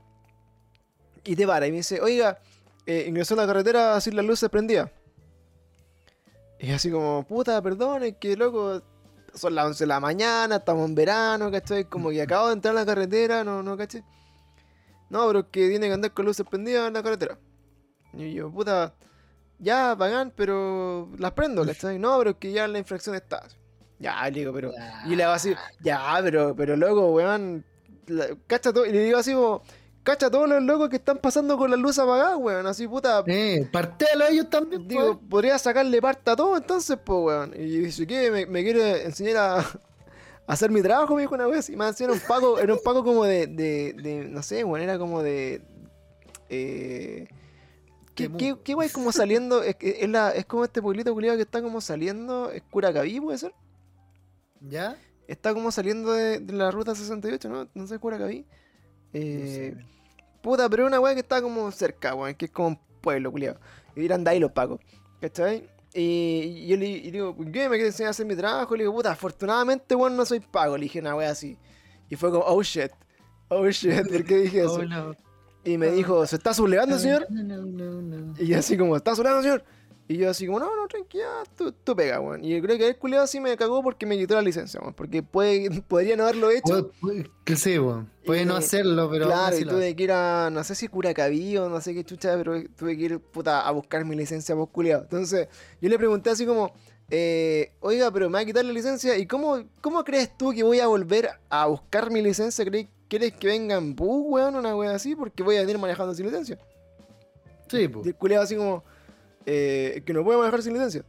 y te para y me dice, oiga, eh, ingresó a la carretera sin las luces prendidas. Y así como, puta, perdón, es que loco, son las 11 de la mañana, estamos en verano, ¿cachai? Como que acabo de entrar a la carretera, no, no, ¿cachai? No, pero es que tiene que andar con luces prendidas en la carretera. Y yo, puta, ya, pagan, pero las prendo, ¿cachai? No, pero es que ya la infracción está. Ya, le digo, pero... Y le hago así, ya, pero, pero loco, weón, la- cacha todo, y le digo así como, cacha todos los locos que están pasando con la luz apagada, weón, así, puta, Eh, partelo a ellos también, Digo, podría sacarle parte a todo entonces, pues, weón. Y dice, ¿qué? ¿Me, me quiere enseñar a, hacer mi trabajo? Me dijo una vez. Y me hacían un pago, era un pago como de, de, de no sé, weón, era como de... Eh, ¿Qué, qué, qué guay como saliendo? Es, que es, la, es como este pueblito culiado que está como saliendo, es Curacaví, puede ser. ¿Ya? Está como saliendo de, de la ruta 68, ¿no? No sé, Curacaví. Eh, Puta, pero una weá que está como cerca, weón, que es como un pueblo, culiado. Y eran de ahí los pacos, ¿cachai? Y yo le y digo, ¿qué me quieres enseñar a hacer mi trabajo? Y le digo, puta, afortunadamente, weón, no soy pago. Le dije una weá así. Y fue como, oh shit, oh shit, ¿por qué dije eso? Oh, no. Y me dijo, ¿se está sublevando, señor? No, no, no, no. Y así como, ¿está sublevando, señor? Y yo así como, no, no, tranquila, tú, tú pega, weón. Y yo creo que el culiado sí me cagó porque me quitó la licencia, weón. Porque puede, podría no haberlo hecho. Que sí, weón. Puede no Y- hacerlo, pero. claro, y tuve que ir a, no sé si Curacaví o no sé qué chucha, pero tuve que ir, puta, a buscar mi licencia por culiado. Entonces, yo le pregunté así como, eh, oiga, pero me va a quitar la licencia, ¿y cómo, cómo crees tú que voy a volver a buscar mi licencia? ¿Crees, ¿Quieres que venga en bus, weón, una wea así? Porque voy a venir manejando sin licencia. Sí, pues. Y el culiado así como, eh, que no puedo manejar sin licencia.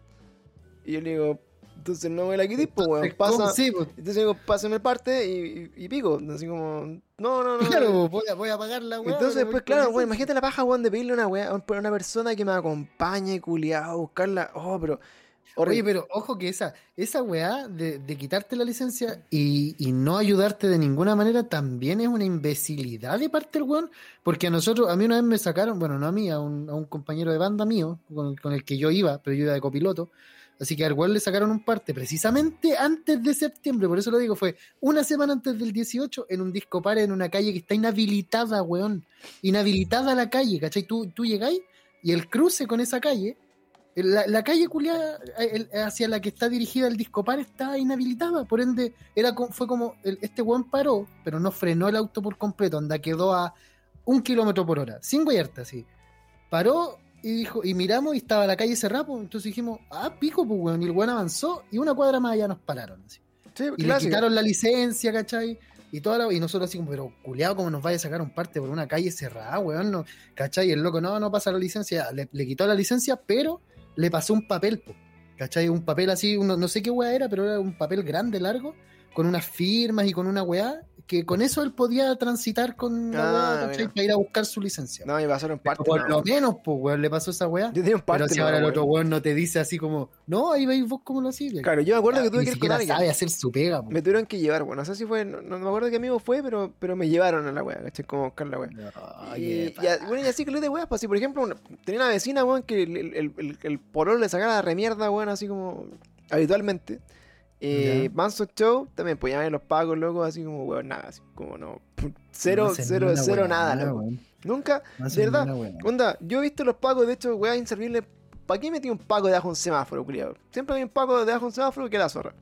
Y yo le digo, entonces no me la quites, pues, weón, Entonces, ¿cómo? pasa... Sí, pues. Entonces digo, pásame parte y, y, y pico. Así como, no, no, no. Claro, voy a, voy a pagar la weá. Entonces, después, voy claro, licencia. imagínate la paja, weón, de pedirle una weá, a una persona que me acompañe, culiado, a buscarla. Oh, pero. Oye, pero ojo que esa, esa weá de, de quitarte la licencia y, y no ayudarte de ninguna manera también es una imbecilidad de parte del weón, porque a nosotros, a mí una vez me sacaron, bueno, no a mí, a un, a un compañero de banda mío, con, con el que yo iba, pero yo iba de copiloto, así que al weón le sacaron un parte precisamente antes de septiembre, por eso lo digo, fue una semana antes del 18 en un disco pare en una calle que está inhabilitada, weón, inhabilitada la calle, ¿cachai? Tú, tú llegáis y el cruce con esa calle la, la calle culiada el- hacia la que está dirigida el discopar está inhabilitada, por ende era fue como el- este weón paró, pero no frenó el auto por completo, anda quedó a un kilómetro por hora, sin guayarte así. Paró y dijo, y miramos y estaba la calle cerrada, pues, entonces dijimos, ah, pico, pues weón, y el weón avanzó y una cuadra más allá nos pararon. así. Sí, Y le quitaron la licencia, ¿cachai? Y toda la- y nosotros así como, pero culiado, ¿cómo nos vaya a sacar un parte por una calle cerrada, weón? No, ¿Cachai? Y el loco, no, no pasa la licencia. Le, le quitó la licencia, pero le pasó un papel, po, ¿cachai? Un papel así, uno, no sé qué weá era, pero era un papel grande, largo, con unas firmas y con una weá, que con eso él podía transitar con la Ah, weá. Para ir a buscar su licencia. No, me pasaron parte. Por lo menos, pues, weón, le pasó esa weá. Yo tenía un parte. Pero si ahora el otro weón no te dice así como, no, ahí veis vos cómo lo hacís. Claro, yo me acuerdo que tuve que ir con alguien. sabe hacer su pega, po. Me tuvieron que llevar, bueno, no sé si fue, no, no me acuerdo qué amigo fue, pero, pero me llevaron a la wea, ¿cachai? Como buscar la wea. No, y, qué y bueno, y así que lo de weas, pues si por ejemplo una- tenía una vecina, weón, que el, el, el, el, pololo le sacaba la remierda, weón, así como habitualmente. Eh, Ya. Manso Show, también, pues ya los pagos, loco, así como, weón, nada, así como no. Cero, no cero, cero, weá, nada, loco. weón. Nunca, No de verdad, onda, yo he visto los pagos, de hecho, weá, inservibles. ¿Para qué metí un pago de un semáforo, culiado? Siempre hay un pago de un semáforo que la zorra.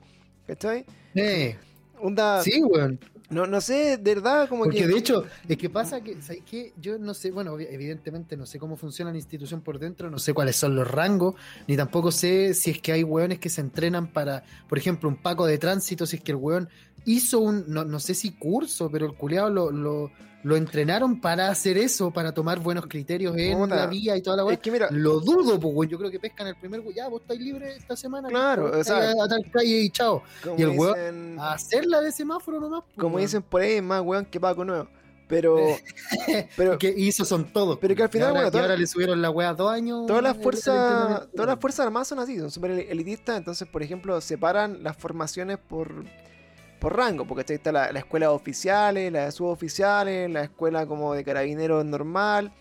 ¿Cachai? Eh, Onda, sí, weón. No, no sé, de verdad, como Porque que. de hecho, es que pasa que, ¿sabes qué? Yo no sé, bueno, evidentemente no sé cómo funciona la institución por dentro, no sé cuáles son los rangos, ni tampoco sé si es que hay weones que se entrenan para, por ejemplo, un paco de tránsito, si es que el weón hizo un, no, no sé si curso, pero el culeado lo, lo, lo entrenaron para hacer eso, para tomar buenos criterios en Puta. la vía y toda la weá. Es que mira, Lo dudo, pues, weón. Yo creo que pescan el primer, weón. Ya, vos estáis libre esta semana. Claro, o sea- a tal calle y chao. y el weón- dicen, A hacerla de semáforo nomás. pues, como weón. dicen por ahí, más weón que Paco Nuevo. Pero, pero que hizo son todos. pero que al y final, ahora, bueno, y ahora le subieron la weá dos años. todas las fuerzas, todas las fuerzas armadas son así, son súper elitistas, entonces, por ejemplo, separan las formaciones por, por rango, porque está la, la escuela de oficiales, la de suboficiales, la escuela como de carabineros normal,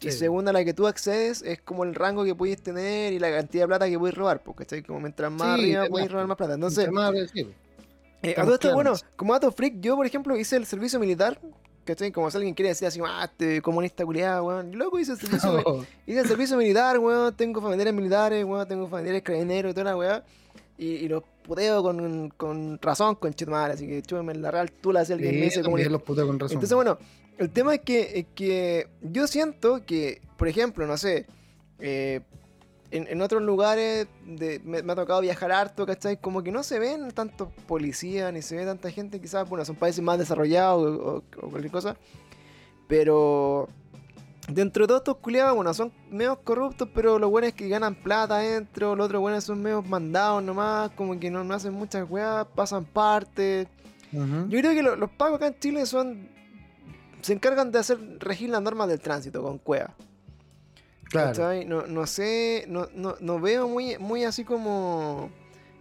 y Sí. según a la que tú accedes, es como el rango que puedes tener y la cantidad de plata que puedes robar, porque ¿cachai? como mientras más Sí, arriba de puedes robar más plata. Entonces, más, sí, Eh, a Estamos todo esto, claros. bueno, como dato freak, yo por ejemplo hice el servicio militar, ¿cachai? Como si alguien quiere decir así, ah, este comunista culiado, weón. Loco, hice el servicio, Oh, hice el servicio militar, weón. Tengo familiares militares, weón. Tengo familiares carabineros y toda la weá. Y, y los puteo con, con razón, con chetumare, así que chúpeme la real tula si alguien me sí, dice también comunista. los putos con razón. Entonces, bueno, el tema es que, es que yo siento que, por ejemplo, no sé, eh, en, en otros lugares de- me, me ha tocado viajar harto, ¿cachai? Como que no se ven tantos policías, ni se ve tanta gente, quizás, bueno, son países más desarrollados o, o- o cualquier cosa. Pero dentro de todos estos culiados, bueno, son medios corruptos, pero lo bueno es que ganan plata adentro, los otros buenos son medios mandados nomás, como que no, no hacen muchas weas, pasan parte. Ujú. Yo creo que lo- los pagos acá en Chile son. Se encargan de hacer regir las normas del tránsito con cueva. claro. No, no sé, no, no, no veo muy, muy así como.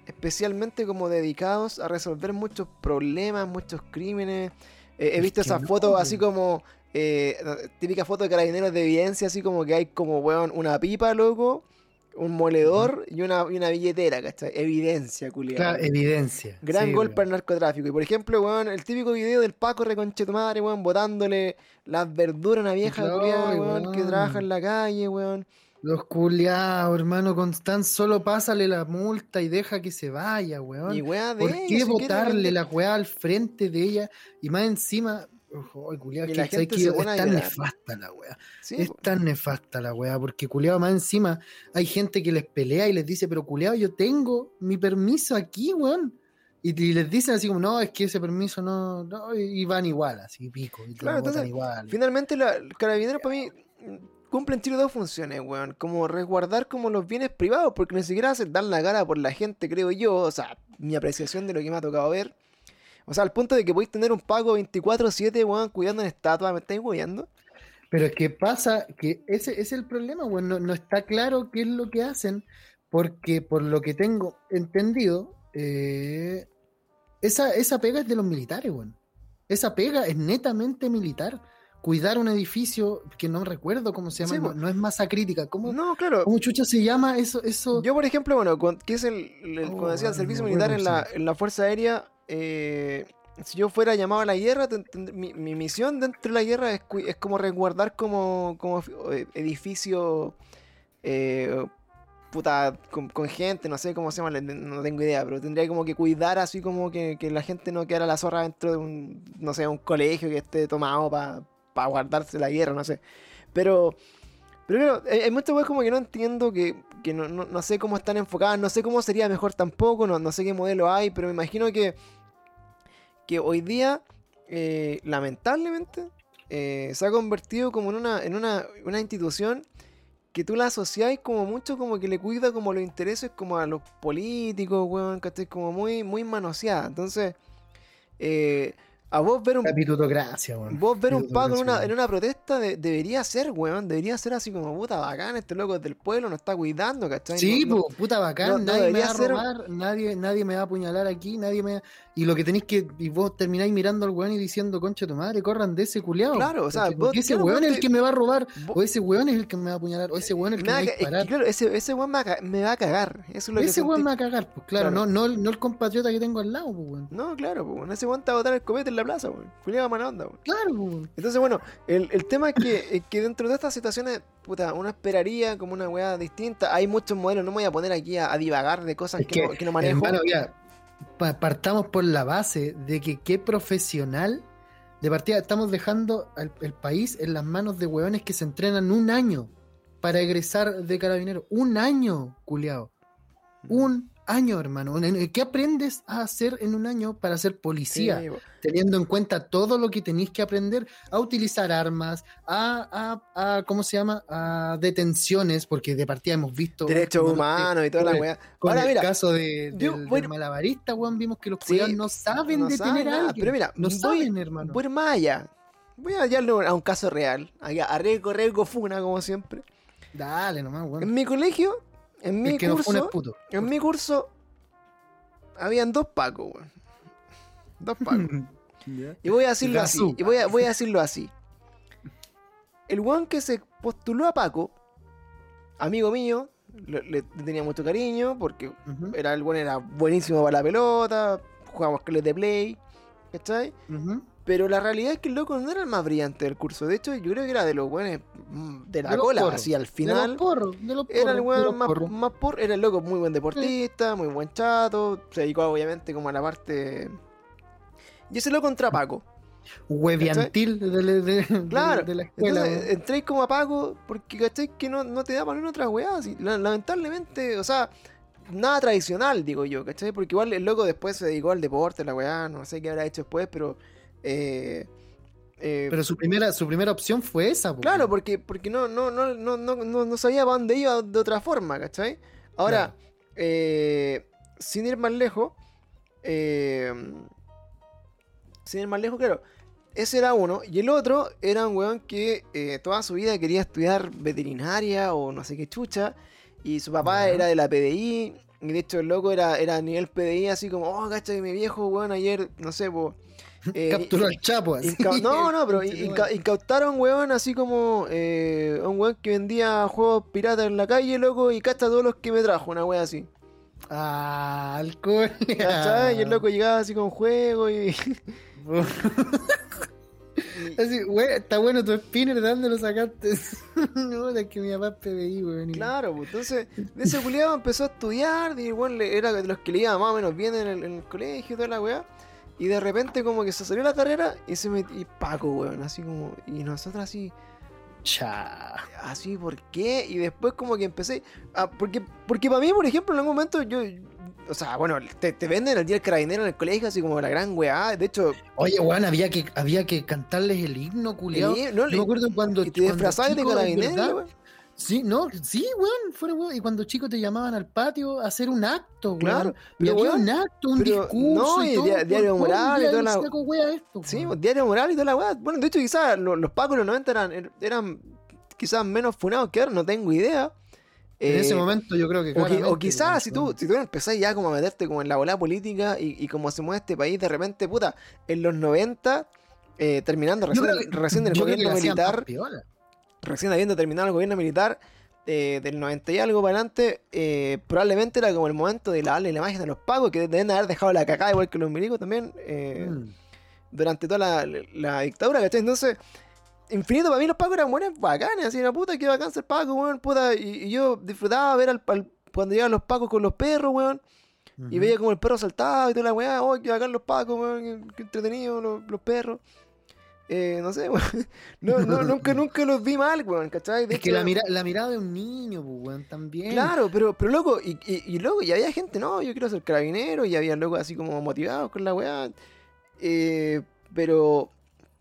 Especialmente como dedicados a resolver muchos problemas, muchos crímenes. Eh, he Es visto que esas fotos así como. Eh, típica foto de carabineros de evidencia, así como que hay como, weón, una pipa, loco, un moledor y, una, y una billetera, ¿cachai? Evidencia, culiada. Claro, evidencia. Gran sí, gol weón. el narcotráfico. Y por ejemplo, weón, el típico video del Paco Reconchetumare, weón, botándole las verduras a una vieja culiada, weón, que trabaja en la calle, weón. Los culiados, hermano, con tan solo pásale la multa y deja que se vaya, weón. Y weá de ¿Por qué botarle la weá al frente de ella y más encima? Ojo, culiao, Y es la que, ¿sabes gente se es tan nefasta la weá. Sí, Es tan nefasta la weá, porque culiao más encima hay gente que les pelea y les dice, pero culiao, yo tengo mi permiso aquí, weón. Y, y les dicen así como, no, es que ese permiso no, no", y van igual, así pico, y Claro, entonces, igual. Finalmente, la, el carabinero para mí mm, cumple en Chile dos funciones, weón. Como resguardar como los bienes privados, porque ni siquiera se dan la cara por la gente, creo yo. O sea, mi apreciación de lo que me ha tocado ver. O sea, al punto de que podéis tener un pago 24-7, weón, cuidando en estatua, ¿me estáis hueando? Pero es que pasa que ese, ese es el problema, weón. No, no está claro qué es lo que hacen, porque por lo que tengo entendido, eh, esa, esa pega es de los militares, weón. Esa pega es netamente militar. Cuidar un edificio que no recuerdo cómo se llama, Sí, no, es masa crítica. ¿Cómo, No, claro. cómo chucha se llama eso? eso? Yo, por ejemplo, bueno, con- que es el, el- Oh, como decía, el servicio militar en la, en la Fuerza Aérea, eh, si yo fuera llamado a la guerra, mi, mi misión dentro de la guerra es, es como resguardar como, como eh, edificio, eh, puta, con, gente, no sé cómo se llama, no tengo idea, pero tendría como que cuidar así como que, que la gente no quedara la zorra dentro de un, no sé, un colegio que esté tomado para guardarse la guerra, no sé. Pero... Pero claro, hay, muchas cosas como que no entiendo, que, que no, no- no sé cómo están enfocadas, no sé cómo sería mejor tampoco, no, no sé qué modelo hay, pero me imagino que, que hoy día, eh, lamentablemente, eh, se ha convertido como en una, en una, una institución que tú la asociáis como mucho como que le cuida como los intereses como a los políticos, weón, ¿cachai? Como muy, muy manoseada. Entonces, eh, a vos ver un, Capitutocracia, weón. vos ver un Paco en una, Capitutocracia, en una protesta de- debería ser, weón. Debería ser así como puta bacán, este loco es del pueblo nos está cuidando, ¿cachai? Sí, No- no- po, puta bacán, no- nadie me va a ser- robar, nadie, nadie me va a apuñalar aquí, nadie me va- Y lo que tenéis que, y vos termináis mirando al weón y diciendo, concha tu madre, corran de ese culiao. Claro, o sea, Porque vos- ese claro, weón es el que me va a robar, vos- o ese weón es el que me va a apuñalar, o ese weón es el que me me va a disparar. claro, ese, ese weón me va, a ca- me va a cagar. Eso es lo que Ese weón me va a cagar, pues claro, Claro. No, no, no el compatriota que tengo al lado, pues weón. No, claro, pues, ese weón te va a botar el copete en la plaza, weón. Julián mala onda, weón. Claro, pues, weón. Entonces, bueno, el, el tema es que, es que dentro de estas situaciones, puta, uno esperaría como una weá distinta. Hay muchos modelos, no me voy a poner aquí a, a divagar de cosas Es que, que, no, que no manejo. Hermano, ya, partamos por la base de que qué profesional de partida estamos dejando al- el país en las manos de hueones que se entrenan un año para egresar de carabinero. Un año, culiao. Un año, hermano. En- en- ¿Qué aprendes a hacer en un año para ser policía? Sí, teniendo en cuenta todo lo que tenéis que aprender a utilizar armas, a, a, a ¿cómo se llama? A detenciones, porque de partida hemos visto Derechos humanos y toda la weá. Con Ahora, el mira, caso de, yo del, malabarista, weón, vimos que los Sí, culiados no saben no detener saben a alguien. Pero mira, no voy- saben, hermano. Voy a más allá. Voy a hallarlo a un caso real. A riesgo, riesgo, funa, como siempre. Dale nomás, En weón. mi colegio, en mi que no curso, puto. en mi curso, habían dos pacos, weón. Dos pacos. Y voy a decirlo así. Y voy a, voy a decirlo así. El weón que se postuló a Paco, amigo mío, le, le tenía mucho cariño porque era el weón era buenísimo para la pelota, jugábamos que de play, ¿cachai? ujú. Pero la realidad es que el loco no era el más brillante del curso. De hecho, yo creo que era de los weones mm, de la De cola, porros. así al De los final. porros, de los Era el porros, de los weón más, porros. más por, era el loco muy buen deportista, muy buen chato, se dedicó obviamente como a la parte... Y ese loco entra a Paco. Hueviantil de, de- Claro, de la escuela. Entonces entréis como a Paco porque cachai que no, no te da para ninguna otra weá. así, la- lamentablemente, o sea, nada tradicional, digo yo, ¿cachai? Porque igual el loco después se dedicó al deporte, la weá, no sé qué habrá hecho después, pero... eh, eh, Pero su primera, su primera opción fue esa, Claro, porque, porque no, no, no, no, no, no, sabía para dónde iba de otra forma, ¿cachai? Ahora, eh, sin ir más lejos, eh, sin ir más lejos, claro, ese era uno, y el otro era un weón que eh, toda su vida quería estudiar veterinaria o no sé qué chucha, y su papá era de la PDI, y de hecho el loco era, era a nivel PDI, así como, oh, cachai, mi viejo, weón, ayer, no sé, pues... Capturó al Chapo así. No, no, pero inca- incautaron weón así como eh, un weón que vendía juegos piratas en la calle, loco, y cacha todos los que me trajo, una wea así. Ah, alcohol. Y el loco llegaba así con juego y. Así, güey, está bueno tu spinner, ¿de dónde lo sacaste? no, es que mi papá es PBI, güey. Claro, pues entonces, de ese culiado empezó a estudiar, y le- era de los que le iba más o menos bien en el, en el colegio y toda la weá. Y de repente como que se salió la carrera y se metió. Y Paco, weón, así como. Y nosotros así. Cha. así, ¿por qué? Y después como que empecé, a- porque, porque para mí, por ejemplo, en algún momento yo, o sea, bueno, te, te venden el día del carabinero en el colegio así como la gran weá, de hecho, Oye, weón, había que, había que cantarles el himno, culiao. el- no, Yo me acuerdo cuando. y te disfrazabas de carabinero. Sí, no, sí, weón, fuera weón. Y cuando chicos te llamaban al patio a hacer un acto, weón. Claro, y pero, había weón, un acto, un pero discurso. no, y todo, dia- diario moral y toda la- wea esto, Sí, weón. diario moral y toda la weá. Bueno, de hecho quizás los, los pacos de los 90 eran, er, eran quizás menos funados que ahora, no tengo idea. En ese Eh, momento yo creo que. O, quizás si tú, si tú empezás ya como a meterte como en la bola política y, y como se mueve este país de repente, puta, en los 90, eh, terminando recién, que- recién del gobierno militar, piola. Recién habiendo terminado el gobierno militar eh, del 90 y algo para adelante, eh, probablemente era como el momento de la y la magia de los pagos, que deben haber dejado la cacada igual que los milicos también, eh, Mm. durante toda la, la dictadura, ¿cachai? Entonces, infinito para mí los pagos eran buenos, bacanes, así, una puta, que bacán ser pago, weón, puta, y, y yo disfrutaba ver al, al- cuando llegaban los pagos con los perros, weón, y veía como el perro saltaba y toda la weá, oh, que bacán los pacos, weón, qué, qué entretenido los, los perros. Eh, no sé, weón. No, no, nunca, nunca los vi mal, weón, ¿cachai? De Es que la, mira, la mirada de un niño, pues, weón, también. Claro, pero, pero loco, y, y, y loco, y había gente, no, yo quiero ser carabinero, y había locos así como motivados con la weá. Eh, pero,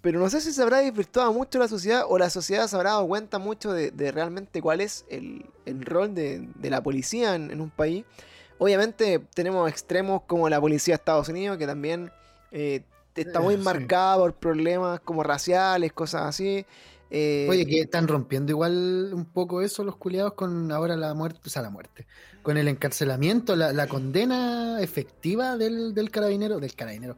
pero no sé si se habrá desvirtuado mucho la sociedad o la sociedad se habrá dado cuenta mucho de, realmente cuál es el, rol de, la policía en, un país. Obviamente tenemos extremos como la policía de Estados Unidos, que también eh, está muy marcada por problemas como raciales, cosas así. Eh, Oye, que están rompiendo igual un poco eso los culiados con ahora la muerte, o sea, la muerte, con el encarcelamiento, la, condena efectiva del, del carabinero, del carabinero,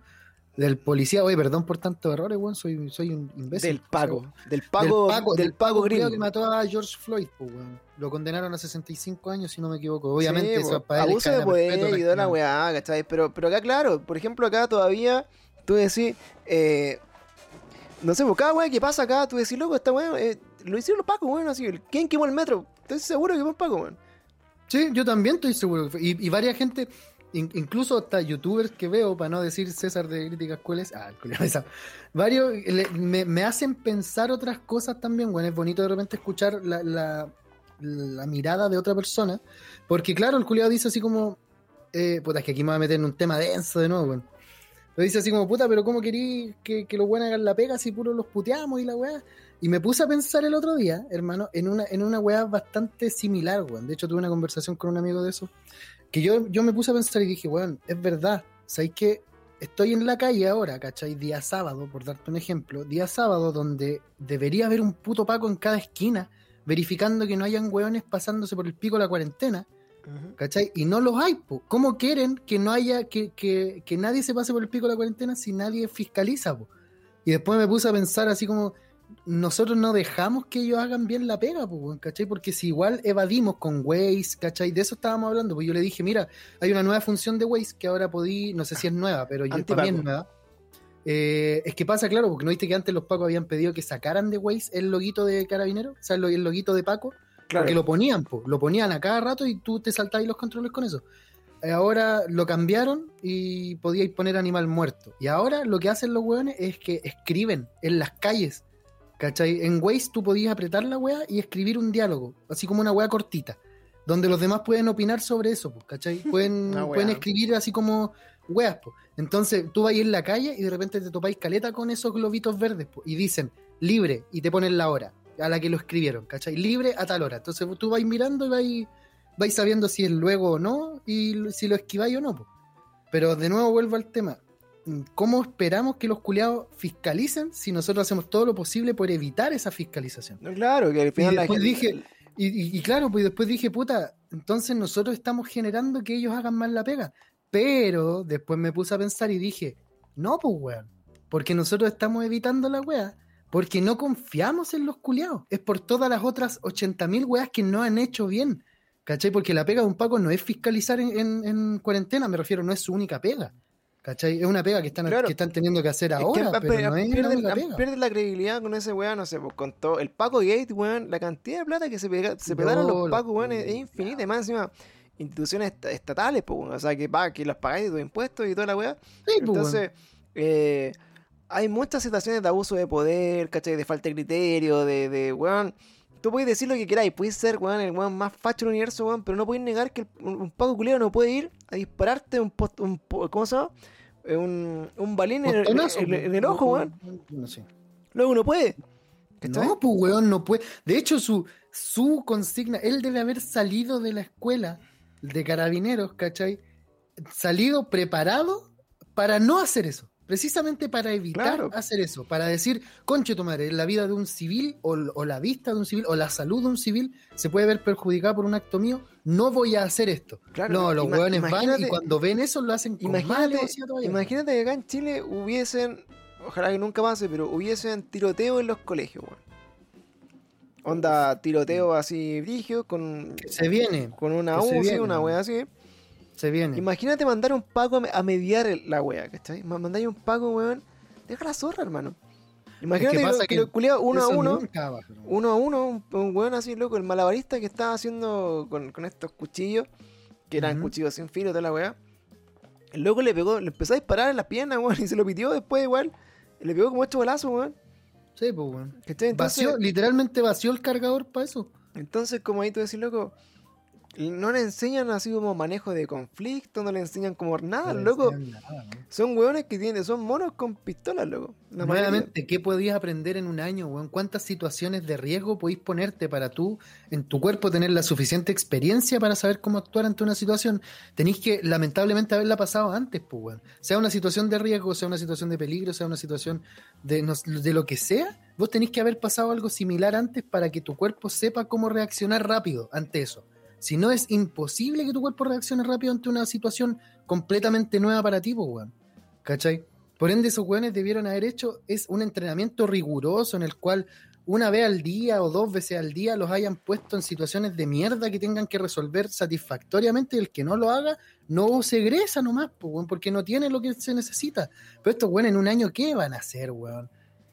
del policía, oye, perdón por tantos errores, weón, soy, soy un imbécil. Del pago, del pago, del pago, del que mató a George Floyd, weón. Lo condenaron a 65 años, si no me equivoco. Obviamente, eso para abuso de poder y la weá, ¿cachai? Pero, pero acá, claro, por ejemplo, acá todavía, tú decís, eh, no sé, por cada weá que pasa acá, tú decís, loco, esta weá, eh, lo hicieron los pacos, weón, así, ¿quién quemó el metro? Estoy seguro que fue un paco, weón. Sí, yo también estoy seguro. Y, y varias gente, incluso hasta youtubers que veo, para no decir César de Críticas Cueles, ah, varios me, hacen pensar otras cosas también, bueno, es bonito de repente escuchar la, la, mirada de otra persona, porque claro, el culiado dice así como, eh, puta, es que aquí me voy a meter en un tema denso de nuevo, bueno. Lo dice así como, puta, pero ¿cómo querí que, que los buenos hagan la pega si puro los puteamos y la weá? Y me puse a pensar el otro día, hermano, en una, en una weá bastante similar, weón. De hecho, tuve una conversación con un amigo de eso que yo, yo me puse a pensar y dije, bueno, es verdad, ¿sabéis que estoy en la calle ahora, ¿cachai? Día sábado, por darte un ejemplo, día sábado donde debería haber un puto Paco en cada esquina, verificando que no hayan hueones pasándose por el pico la cuarentena, ¿cachai? Y no los hay, po. ¿cómo quieren que no haya, que, que, que, nadie se pase por el pico de la cuarentena si nadie fiscaliza, po? Y después me puse a pensar así como, nosotros no dejamos que ellos hagan bien la pega, pues, ¿cachai? Porque si igual evadimos con Waze, ¿cachai? De eso estábamos hablando, pues yo le dije, mira, hay una nueva función de Waze que ahora podí, no sé si es nueva, pero yo también es nueva. Eh, es que pasa, claro, porque no viste que antes los Pacos habían pedido que sacaran de Waze el loguito de Carabinero, o sea, el loguito de Paco, claro. porque lo ponían, lo ponían a cada rato y tú te saltabas los controles con eso. Eh, ahora lo cambiaron y podíais poner animal muerto. Y ahora lo que hacen los hueones es que escriben en las calles ¿Cachai? En Waze tú podías apretar la weá y escribir un diálogo, así como una weá cortita, donde los demás pueden opinar sobre eso, ¿cachai? Pueden, pueden escribir así como weas, pues. Entonces tú vas en la calle y de repente te topáis caleta con esos globitos verdes, y dicen libre y te ponen la hora a la que lo escribieron, ¿cachai? Libre a tal hora. Entonces tú vais mirando y vais, vais sabiendo si es luego o no y si lo esquiváis o no, Pero de nuevo vuelvo al tema. ¿cómo esperamos que los culiados fiscalicen si nosotros hacemos todo lo posible por evitar esa fiscalización? claro, que al final y después dije, y, claro, pues después dije, puta, entonces nosotros estamos generando que ellos hagan mal la pega. Pero después me puse a pensar y dije, no, pues weón, porque nosotros estamos evitando la wea, porque no confiamos en los culiados. Es por todas las otras 80.000 weas que no han hecho bien. ¿Cachai? Porque la pega de un Paco no es fiscalizar en cuarentena, me refiero, no es su única pega. ¿Cachai? Es una pega que están, que están teniendo que hacer ahora, pero no es pierde, la credibilidad con ese weón, no sé, pues con todo. El Paco Gate, weón, la cantidad de plata que se, se pegaron los Pacos, weón, es, infinita. Y más encima, instituciones estatales, pues, o sea, que, que los pagáis de tus impuestos y toda la weá. Pues, Entonces, eh, hay muchas situaciones de abuso de poder, ¿cachai? De falta de criterio, de, de weón. Tú puedes decir lo que queráis, puedes ser, weón, el weón más facho del universo, weón, pero no puedes negar que un, Paco Culero no puede ir a dispararte un, post, un ¿cómo se llama? un, un balín en, el ojo, weón. No sé. Luego no puede. No, pues weón, no puede. De hecho, su, su consigna, él debe haber salido de la escuela de carabineros, ¿cachai? Salido preparado para no hacer eso. Precisamente para evitar hacer eso, para decir, conche tu madre, la vida de un civil o, la vista de un civil o la salud de un civil se puede ver perjudicada por un acto mío, no voy a hacer esto. no, los hueones van y cuando ven eso lo hacen con imagínate, imagínate que acá en Chile hubiesen, ojalá que nunca pase, pero hubiesen tiroteo en los colegios, weón. Onda tiroteo así brigio con. se viene. Con una UCI, una wea así. Se viene. Imagínate mandar un pago a mediar la wea, ¿cachai? Mandar un pago, weón. Deja la zorra, hermano. Imagínate que, lo, que, uno a uno. Uno a uno, un, weón así, loco, el malabarista que estaba haciendo con, estos cuchillos, que eran cuchillos sin filo, toda la weá. El loco le pegó, le empezó a disparar en las piernas, weón, y se lo pitió después igual. le pegó como ocho balazos, weón. Sí, pues, weón. vació, literalmente vació el cargador para eso. Entonces, como ahí tú decís, loco, no le enseñan así como manejo de conflicto, no le enseñan como nada, loco. Son hueones que tienen, son monos con pistolas, loco. Nuevamente, ¿qué podías aprender en un año, weón? ¿Cuántas situaciones de riesgo podéis ponerte para tú, en tu cuerpo, tener la suficiente experiencia para saber cómo actuar ante una situación? Tenéis que, lamentablemente, haberla pasado antes, pues, weón. Sea una situación de riesgo, sea una situación de peligro, sea una situación de, de lo que sea, vos tenéis que haber pasado algo similar antes para que tu cuerpo sepa cómo reaccionar rápido ante eso. Si no, es imposible que tu cuerpo reaccione rápido ante una situación completamente nueva para ti, weón. ¿Cachai? Por ende, esos weones debieron haber hecho es un entrenamiento riguroso en el cual una vez al día o dos veces al día los hayan puesto en situaciones de mierda que tengan que resolver satisfactoriamente y el que no lo haga no se egresa nomás, weón, porque no tiene lo que se necesita. Pero estos weones en un año, ¿qué van a hacer, weón?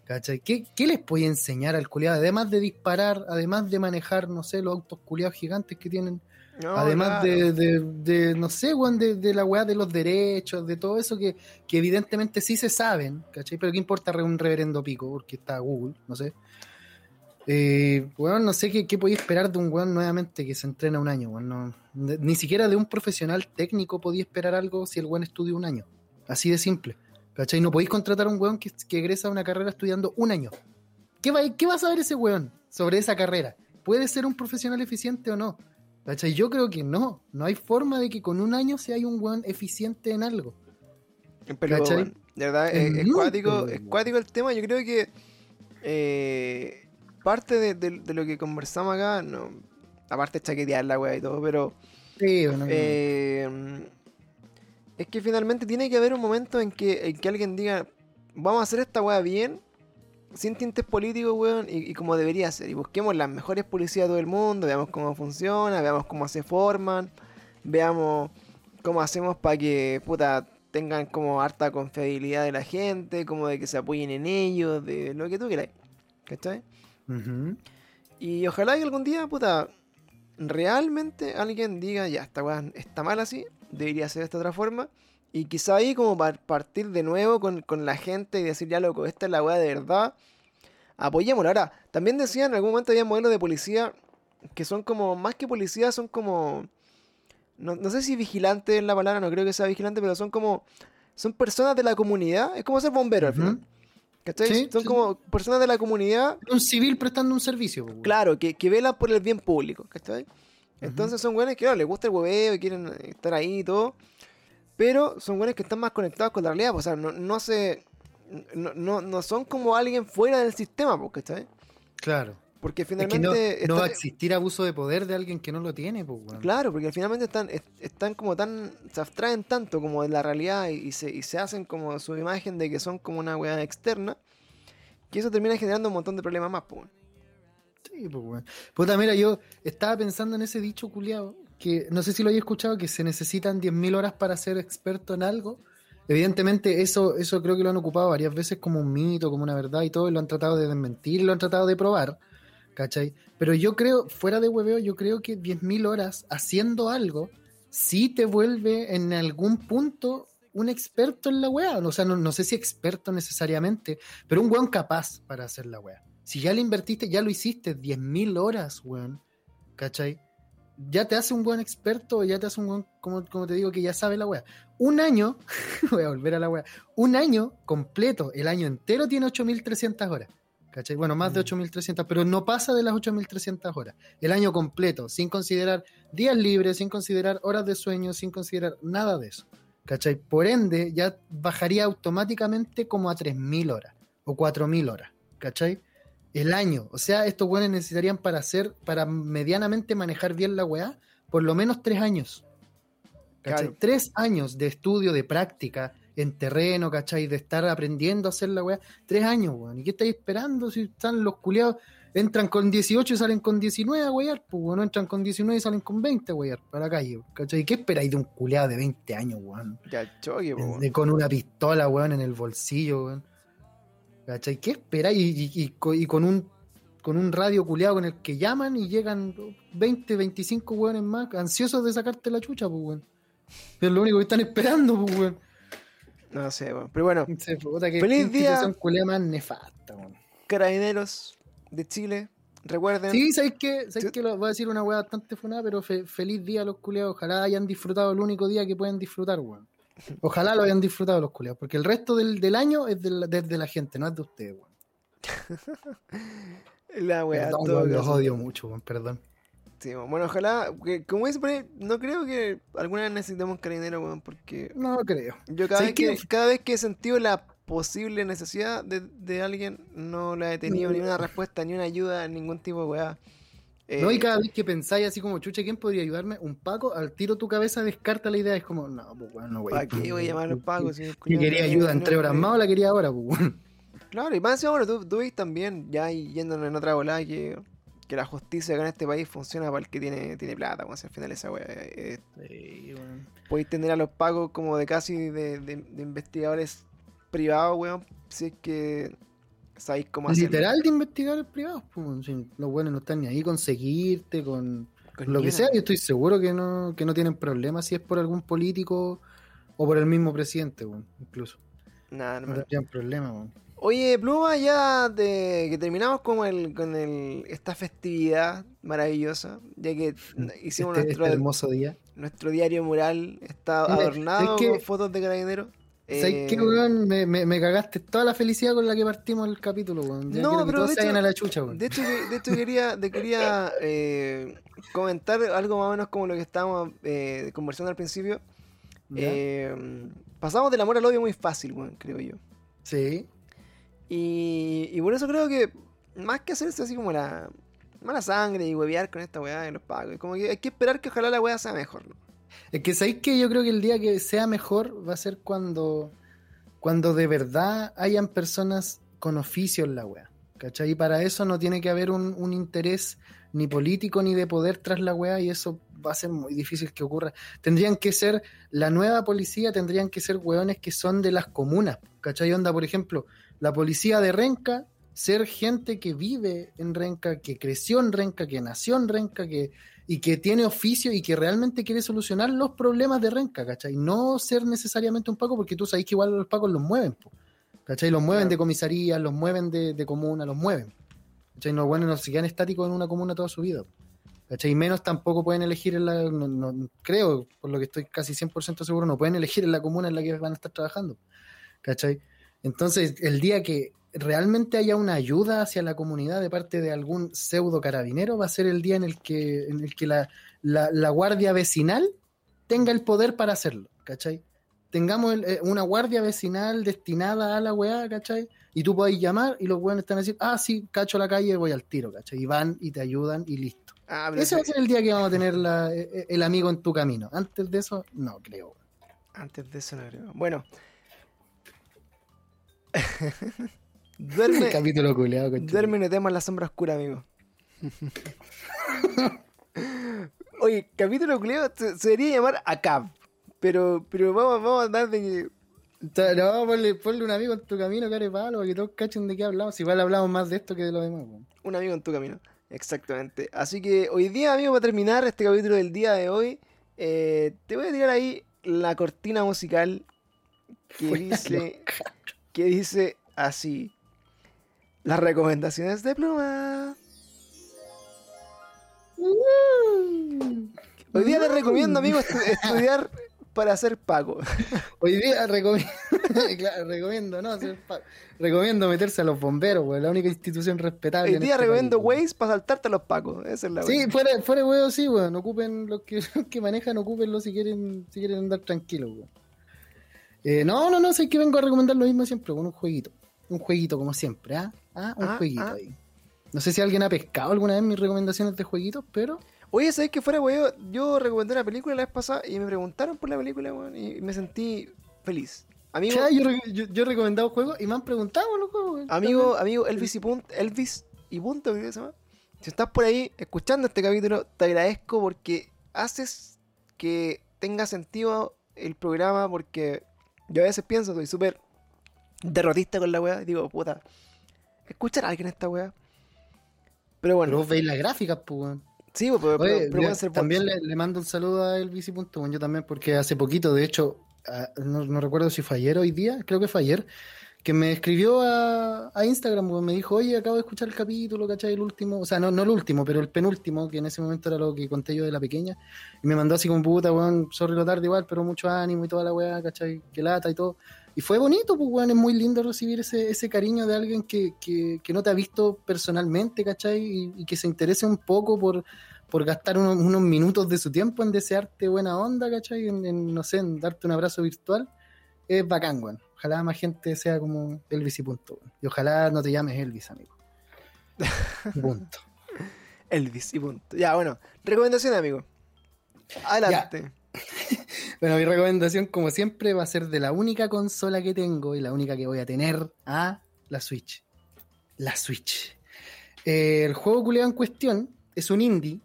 ¿Cachai? ¿Qué, les puede enseñar al culiado? Además de disparar, además de manejar, no sé, los autos culiados gigantes que tienen. además de, no sé, weón, de, la weá de los derechos, de todo eso que, evidentemente sí se saben, ¿cachai? Pero ¿qué importa un reverendo pico? Porque está Google, no sé. Eh, weón, no sé qué, qué podía esperar de un weón nuevamente que se entrena un año, weón. ni siquiera de un profesional técnico podía esperar algo si el weón estudia un año. Así de simple. ¿Cachai? No podéis contratar a un weón que, que egresa una carrera estudiando un año. ¿Qué va, ¿Qué va a saber ese weón sobre esa carrera? ¿Puede ser un profesional eficiente o no? ¿Cachai? Yo creo que no. No hay forma de que con un año sea un weón eficiente en algo. Pero, ¿cachai? de verdad, es, cuático, el tema. Yo creo que eh, parte de, lo que conversamos acá, no, aparte de chaquetear la weá y todo, pero... Sí, bueno, eh, es que finalmente tiene que haber un momento en que, que alguien diga, vamos a hacer esta weá bien, sin tintes políticos, weón, y, como debería ser. Y busquemos las mejores policías de todo el mundo, veamos cómo funciona, veamos cómo se forman, veamos cómo hacemos para que, puta, tengan como harta confiabilidad de la gente, como de que se apoyen en ellos, de lo que tú quieras. ¿Cachai? Y ojalá que algún día, puta, realmente alguien diga, ya, esta weá está mal así, debería ser de esta otra forma. Y quizá ahí como para partir de nuevo con, la gente y decir, ya loco, esta es la weá de verdad. Apoyémoslo. Ahora, también decían en algún momento había modelos de policía que son como, más que policía, son como... No, sé si vigilante es la palabra, no creo que sea vigilante, pero son como... Son personas de la comunidad. Es como ser bombero al final. son como personas de la comunidad. Un civil prestando un servicio. Claro, que, que velan por el bien público. ¿Cachai? Entonces son buenos que claro, les gusta el hueveo y quieren estar ahí y todo. Pero son buenos que están más conectados con la realidad. Pues, o sea, no, no se. No, no, son como alguien fuera del sistema, porque ¿está Claro. Porque finalmente. no, va a existir abuso de poder de alguien que no lo tiene, pues, Claro, porque finalmente están, están como tan. Se abstraen tanto como de la realidad y, se, y se hacen como su imagen de que son como una weá externa. Que eso termina generando un montón de problemas más, pues. Sí, pues, weón. Puta, mira, yo estaba pensando en ese dicho culiado, que no sé si lo había escuchado, que se necesitan 10.000 horas para ser experto en algo. Evidentemente, eso, eso creo que lo han ocupado varias veces como un mito, como una verdad y todo, y lo han tratado de desmentir, lo han tratado de probar, ¿cachai? Pero yo creo, fuera de hueveo, yo creo que 10.000 horas haciendo algo sí te vuelve en algún punto un experto en la wea. O sea, no, no sé si experto necesariamente, pero un weón capaz para hacer la wea. Si ya le invertiste, ya lo hiciste 10.000 horas, weón. ¿Cachai? Ya te hace un buen experto, ya te hace un buen, como, como te digo, que ya sabe la weá. Un año, voy a volver a la weá, un año completo, el año entero tiene 8.300 horas. ¿Cachai? Bueno, más de 8.300, mm. pero no pasa de las 8.300 horas. El año completo, sin considerar días libres, sin considerar horas de sueño, sin considerar nada de eso. ¿Cachai? Por ende, ya bajaría automáticamente como a 3.000 horas o 4.000 horas. ¿Cachai? El año. O sea, estos weones necesitarían para hacer, para medianamente manejar bien la weá, por lo menos tres años. ¿Cachai? Tres años de estudio, de práctica, en terreno, ¿cachai? De estar aprendiendo a hacer la weá. Tres años, weón. ¿Y qué estáis esperando si están los culiados? Entran con 18 y salen con 19 a weyar, pues, weón. Entran con 19 y salen con 20 a weyar para la calle, ¿cachai? ¿Qué esperáis de un culiado de 20 años, weón? Ya, choque, weón. con una pistola, weón, en el bolsillo, weón. ¿Cachai? ¿Qué espera? Y, con un con un radio culeado con el que llaman y llegan 20, 25 weones más, ansiosos de sacarte la chucha, pues weón. Es lo único que están esperando, pues weón. No sé, weón. Pero bueno, feliz día. más nefasta, weón. Carabineros de Chile, Recuerden. Sí, ¿sabes qué? ¿Sabes qué? Lo- Voy a decir una weá bastante funada, pero fe- feliz día a los culiados. Ojalá hayan disfrutado el único día que pueden disfrutar, weón. Ojalá lo hayan disfrutado los culiados, porque el resto del, del año es de la, de la gente, no es de ustedes, weón. La weá, todo los odio mucho, weón, perdón. Sí, bueno, ojalá, que, como dice por ahí, no creo que alguna vez necesitemos un carabinero, weón, porque No creo. yo cada vez, que, cada vez que he sentido la posible necesidad de, de alguien, no le he tenido No. ni una respuesta, ni una ayuda, ningún tipo de weá. No, Eh, y cada vez que pensáis así como, chucha, ¿quién podría ayudarme? Un Paco, al tiro tu cabeza descarta la idea. Es como, no, pues weón, no, ¿Para qué voy a llamar a los pagos? si el Y culiao quería ayuda en tres horas más o la quería ahora, pues. Claro, y más bueno, tú, tú ves también, ya yéndonos en otra volada, que, que la justicia acá en este país funciona para el que tiene, tiene plata, weón, si al final esa weá. eh, Sí, weón. podéis tener a los pagos como de casi de, de- de investigadores privados, weón, si es que sabéis cómo hacerlo. Literal de investigadores privados, pues, los buenos no están ni ahí con seguirte, con Con lo que sea. Yo estoy seguro que no, que no tienen problemas si es por algún político o por el mismo presidente, incluso. Nada, No hermano. tendrían problemas, weón. Oye, Pluma, ya de que terminamos con el, con el, esta festividad maravillosa, ya que hicimos Este, nuestro, este hermoso día. nuestro diario mural, está adornado con fotos de carabineros. ¿Sabes qué, Eh, weón? Me, me, me cagaste toda la felicidad con la que partimos el capítulo, weón. Ya No, que pero todos de hecho- a la chucha, weón. De hecho, que- de hecho quería, quería eh, comentar algo más o menos como lo que estábamos eh, conversando al principio. Eh, pasamos del amor al odio muy fácil, weón, creo yo. Sí. Y, y por eso creo que más que hacerse así como la mala sangre y huevear con esta weá de los pagos, como que hay que esperar que ojalá la weá sea mejor, ¿no? Es que sabéis que yo creo que el día que sea mejor va a ser cuando, cuando de verdad hayan personas con oficio en la wea. ¿Cachai? Y para eso no tiene que haber un, un interés ni político ni de poder tras la wea y eso va a ser muy difícil que ocurra. Tendrían que ser, la nueva policía tendrían que ser weones que son de las comunas. ¿Cachai? Onda, por ejemplo, la policía de Renca, ser gente que vive en Renca, que creció en Renca, que nació en Renca, que, y que tiene oficio y que realmente quiere solucionar los problemas de Renca, ¿cachai? No ser necesariamente un Paco, porque tú sabes que igual los Pacos los mueven, po, ¿cachai? Los mueven Claro. de comisaría, los mueven de, de comuna, los mueven. ¿cachai? No, bueno, no se quedan estáticos en una comuna toda su vida. ¿cachai? Y menos tampoco pueden elegir en la, no, no- creo, por lo que estoy casi 100% seguro, no pueden elegir en la comuna en la que van a estar trabajando. ¿Cachai? Entonces, el día que realmente haya una ayuda hacia la comunidad de parte de algún pseudo carabinero va a ser el día en el que, en el que la, la- la guardia vecinal tenga el poder para hacerlo, ¿cachai? Tengamos el- eh, una guardia vecinal destinada a la weá, ¿cachai? Y tú podés llamar y los weones están a decir, ah, sí, cacho la calle, voy al tiro, ¿cachai? Y van y te ayudan y listo. Ah, Ese va a ser el día que vamos a tener la- eh, el amigo en tu camino. Antes de eso, no creo. Antes de eso no creo. Bueno. duerme, capítulo culeado, duerme y no temas la sombra oscura, amigo. Oye, capítulo culiado se, se debería llamar ACAB. Pero, pero vamos, vamos a andar de No, ponle, ponle un amigo en tu camino, care palo, para que todos cachen de qué hablamos. Igual hablamos más de esto que de lo demás. Un amigo en tu camino. Exactamente. Así que hoy día, amigo, para terminar este capítulo del día de hoy, eh, te voy a tirar ahí la cortina musical que dice, que dice así. Las recomendaciones de pluma. Hoy día te recomiendo, amigo, estu- estudiar para ser Paco. Hoy día recomiendo, claro, recomiendo, no, Ser recomiendo meterse a los bomberos, weón, la única institución respetable. Hoy día este recomiendo. Waze para saltarte a los Pacos. Esa es la Sí, fuera, fuera weón, sí, weón. Ocupen los que, los que manejan, ocupenlo si quieren, si quieren andar tranquilos, weón. Eh, no, no, no, sé que vengo a recomendar lo mismo siempre, con un jueguito. Un jueguito como siempre, ¿ah? Ah, un Ah, jueguito ah. ahí. No sé si alguien ha pescado alguna vez mis recomendaciones de jueguitos, pero Oye, ¿sabes qué fuera, weón? Yo recomendé una película la vez pasada y me preguntaron por la película, weón, y me sentí feliz. Amigo, Ya, yo, yo- yo he recomendado juegos y me han preguntado los juegos. amigo, amigo Elvis y punto, Elvis y punto, ¿qué se llama? Si estás por ahí escuchando este capítulo, te agradezco porque haces que tenga sentido el programa porque yo a veces pienso, soy súper derrotista con la weá y digo, puta, escuchar a alguien esta weá. Pero bueno, vos veis las gráficas, pues, weón. sí, pero, Oye, pero ser también le, le mando un saludo a Elvis punto, yo también, porque hace poquito, de hecho, ah, no, no recuerdo si fue ayer o hoy día, creo que fue ayer, que me escribió a, a Instagram, me dijo, oye, acabo de escuchar el capítulo, ¿cachai? El último, o sea, no, no el último, pero el penúltimo, que en ese momento era lo que conté yo de la pequeña, y me mandó así como puta, weón, sorry lo tarde igual, pero mucho ánimo y toda la weá, ¿cachai? Que lata y todo. Y fue bonito, pues, weón, es muy lindo recibir ese, ese cariño de alguien que, que, que no te ha visto personalmente, ¿cachai? Y, y que se interese un poco por, por gastar unos, unos, minutos de su tiempo en desearte buena onda, ¿cachai? En, en, no sé, en darte un abrazo virtual. Es bacán, weón. Ojalá más gente sea como Elvis y punto. Y ojalá no te llames Elvis, amigo. Punto. Elvis y punto. Ya, bueno. Recomendación, amigo. Adelante. bueno, mi recomendación, como siempre, va a ser de la única consola que tengo y la única que voy a tener a la Switch. La Switch. Eh, el juego culiado en cuestión es un indie,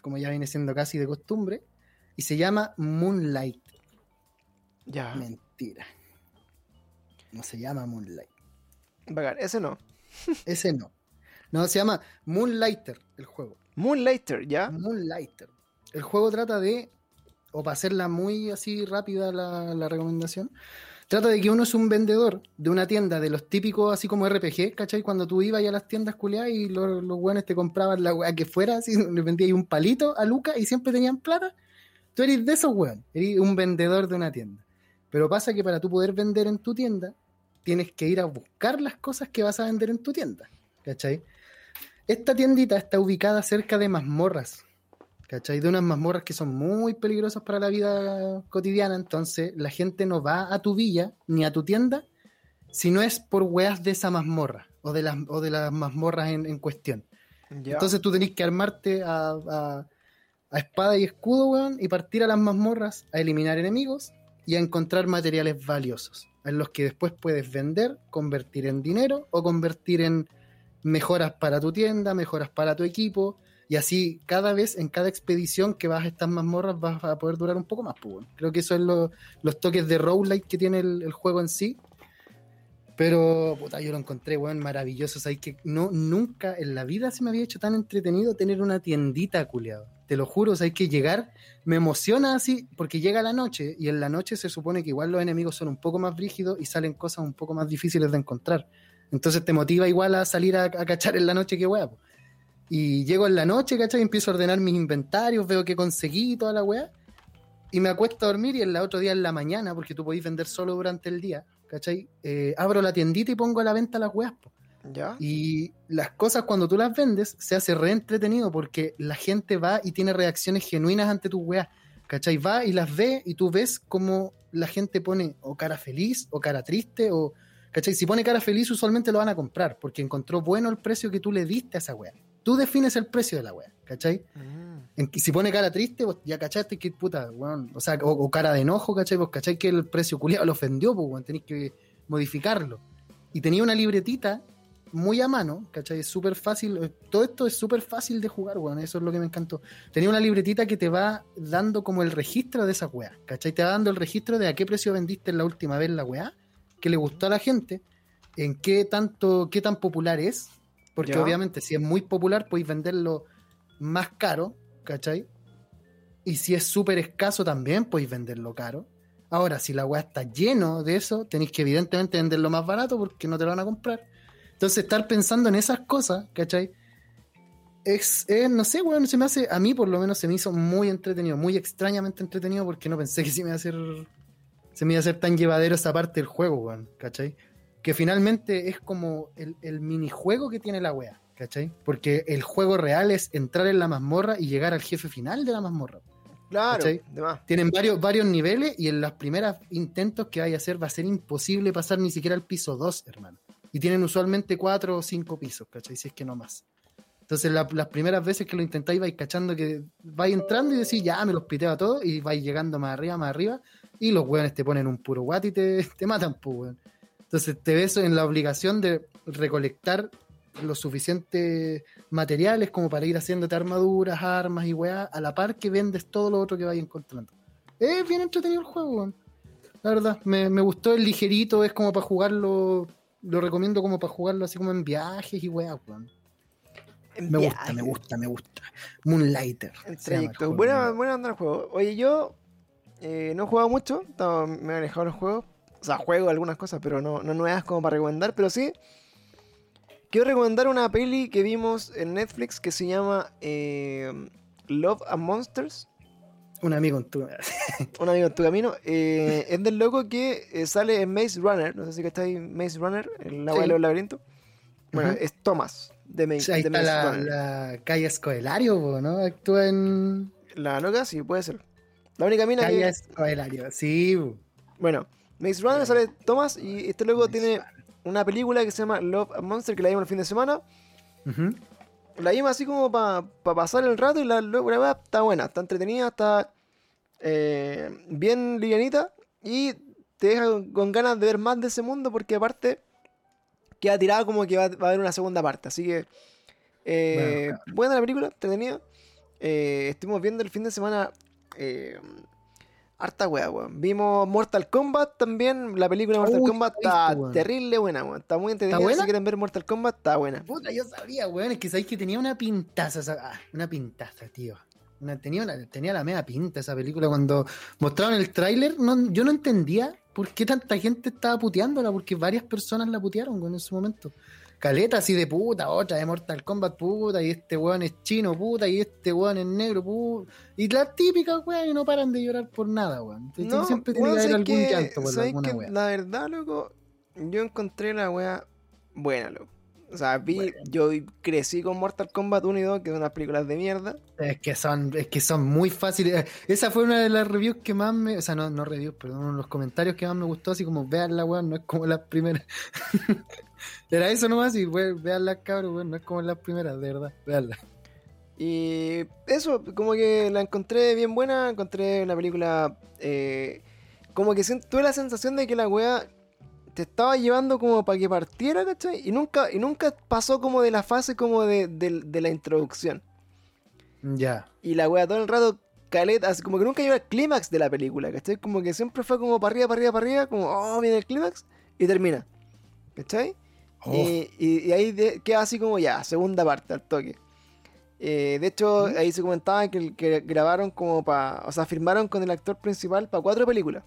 como ya viene siendo casi de costumbre, y se llama Moonlight. Ya. Mentira. No se llama Moonlight. Vagar, ese no. ese no. No, se llama Moonlighter, el juego. Moonlighter, ¿ya? Moonlighter. El juego trata de, o para hacerla muy así rápida la, recomendación, trata de que uno es un vendedor de una tienda de los típicos, así como RPG, ¿cachai? Cuando tú ibas a las tiendas culiadas y los, los weones te compraban la weá que fuera, así, le vendías un palito a Luca y siempre tenían plata. Tú eres de esos weones, eres un vendedor de una tienda. Pero pasa que para tú poder vender en tu tienda, tienes que ir a buscar las cosas que vas a vender en tu tienda. ¿Cachai? Esta tiendita está ubicada cerca de mazmorras. ¿Cachai? De unas mazmorras que son muy peligrosas para la vida cotidiana. Entonces, la gente no va a tu villa ni a tu tienda si no es por weas de esa mazmorra o de las, o de las mazmorras en, en cuestión. Entonces, tú tenés que armarte a, a, a espada y escudo, weón, y partir a las mazmorras a eliminar enemigos y a encontrar materiales valiosos en los que después puedes vender, convertir en dinero o convertir en mejoras para tu tienda, mejoras para tu equipo. Y así cada vez, en cada expedición que vas a estas mazmorras, vas a poder durar un poco más. Pues. Creo que eso es lo, los toques de roguelike que tiene el, juego en sí. Pero, puta, yo lo encontré, weón, maravilloso. O que no, nunca en la vida se me había hecho tan entretenido tener una tiendita, culiado. Te lo juro, o sea, hay que llegar, me emociona así, porque llega la noche, y en la noche se supone que igual los enemigos son un poco más brígidos y salen cosas un poco más difíciles de encontrar. Entonces te motiva igual a salir a, a cachar en la noche que weá. Y llego en la noche, ¿cachai? Y empiezo a ordenar mis inventarios, veo que conseguí toda la weá. Y me acuesto a dormir y el otro día en la mañana, porque tú podéis vender solo durante el día, ¿cachai? Eh, abro la tiendita y pongo a la venta las weas. Po. ¿Ya? Y las cosas cuando tú las vendes se hace re entretenido porque la gente va y tiene reacciones genuinas ante tus weas. ¿Cachai? Va y las ve y tú ves como la gente pone o cara feliz o cara triste o... ¿Cachai? Si pone cara feliz usualmente lo van a comprar porque encontró bueno el precio que tú le diste a esa wea. Tú defines el precio de la wea, ¿cachai? En, si pone cara triste, ya cachaste que puta, weón, o sea, o, o, cara de enojo, ¿cachai? Vos cachai que el precio culiado lo ofendió, pues, weón, tenéis que modificarlo. Y tenía una libretita muy a mano, ¿cachai? Es súper fácil, todo esto es súper fácil de jugar, weón, eso es lo que me encantó. Tenía una libretita que te va dando como el registro de esa weá, ¿cachai? Te va dando el registro de a qué precio vendiste la última vez la weá, que le gustó a la gente, en qué tanto, qué tan popular es, porque ¿Ya? obviamente si es muy popular podéis venderlo más caro, ¿cachai? Y si es súper escaso también podéis venderlo caro. Ahora, si la weá está lleno de eso, tenéis que evidentemente venderlo más barato porque no te lo van a comprar. Entonces, estar pensando en esas cosas, ¿cachai? Es, es no sé, weón, se me hace, a mí por lo menos se me hizo muy entretenido, muy extrañamente entretenido porque no pensé que se me iba a hacer, se me iba a hacer tan llevadero esa parte del juego, weón, ¿cachai? Que finalmente es como el, el minijuego que tiene la wea. ¿cachai? Porque el juego real es entrar en la mazmorra y llegar al jefe final de la mazmorra. Claro, tienen varios, varios niveles y en los primeros intentos que vaya a hacer va a ser imposible pasar ni siquiera al piso 2, hermano. Y tienen usualmente 4 o 5 pisos, ¿cachai? Si es que no más. Entonces la, las primeras veces que lo intentáis vais cachando que vais entrando y decís, ya me los piteo a todos y vais llegando más arriba, más arriba y los weones te ponen un puro guate y te, te matan, pues, weón. Entonces te ves en la obligación de recolectar los suficientes materiales como para ir haciéndote armaduras, armas y weá, a la par que vendes todo lo otro que vayas encontrando. Es bien entretenido el juego, weón. La verdad, me, me, gustó el ligerito, es como para jugarlo, lo recomiendo como para jugarlo así como en viajes y weá, weón. Me viaje. gusta, me gusta, me gusta. Moonlighter. El trayecto. Buena, buena onda el juego. Oye, yo eh, no he jugado mucho, me he alejado los juegos O sea, juego algunas cosas, pero no, no nuevas como para recomendar. Pero sí, quiero recomendar una peli que vimos en Netflix que se llama eh, Love and Monsters. Un amigo en tu... Un amigo en tu camino. Eh, es del loco que eh, sale en Maze Runner. No sé si que está ahí Maze Runner, el agua Sí. de los laberintos. Bueno, es Thomas de Maze, Sí, ahí de está Maze Runner. la Calle Escoelario, po, ¿no? Actúa en La loca, sí, puede ser. La única mina Calle que. Escoelario, sí. Bueno, Maze Runner sale Thomas y este Maze tiene una película que se llama Love and Monster que la vimos el fin de semana. La vimos así como para pasar el rato y la, la weá está buena, está entretenida, está eh, bien livianita y te deja con, con ganas de ver más de ese mundo porque aparte queda tirada como que va, va a haber una segunda parte. Así que eh, Bueno, buena la película, entretenida. Eh, estuvimos viendo el fin de semana eh, harta weá, weón. Vimos Mortal Kombat también, la película Mortal Uy, Kombat está visto, terrible buena, weón. Está muy entretenida. buena? Si quieren ver Mortal Kombat, está buena. Puta, yo sabía, weón. Es que sabéis que tenía una pintaza, esa- ah, una pintaza, tío. Una- tenía, una, tenía la media pinta esa película. Cuando mostraron el tráiler, no, yo no entendía por qué tanta gente estaba puteándola, porque varias personas la putearon weón, en su momento. Caleta así de puta, otra de Mortal Kombat, puta, y este weón es chino, puta, y este weón es negro, puta. Y la típica, weón, y no paran de llorar por nada, weón. No, siempre tiene que haber ¿sabes algún llanto por ¿Sabes alguna weón. La verdad, loco, yo encontré la wea buena, loco. O sea, vi, Bueno. yo crecí con Mortal Kombat 1 y 2, que son unas películas de mierda. Es que son, es que son muy fáciles. Esa fue una de las reviews que más me, o sea, no, no reviews, perdón, uno de los comentarios que más me gustó, así como vean la weón, no es como las primeras. Era eso nomás, y vean las cabros, weón, no es como las primeras, de verdad, veanla. Y eso, como que la encontré bien buena, encontré una película... eh, como que tuve la sensación de que la wea te estaba llevando como para que partiera, ¿cachai? Y nunca, y nunca pasó como de la fase como de, de- de la introducción. Ya. Y la wea todo el rato caleta, así como que nunca llegó al clímax de la película, ¿cachai? Como que siempre fue como para arriba, para arriba, para arriba, como, oh, viene el clímax, y termina. ¿Cachai? Oh, Y, y- y ahí de- queda así como ya, segunda parte, al toque. Eh, de hecho, ¿Mm? ahí se comentaba que, que grabaron como para, o sea, firmaron con el actor principal para cuatro películas.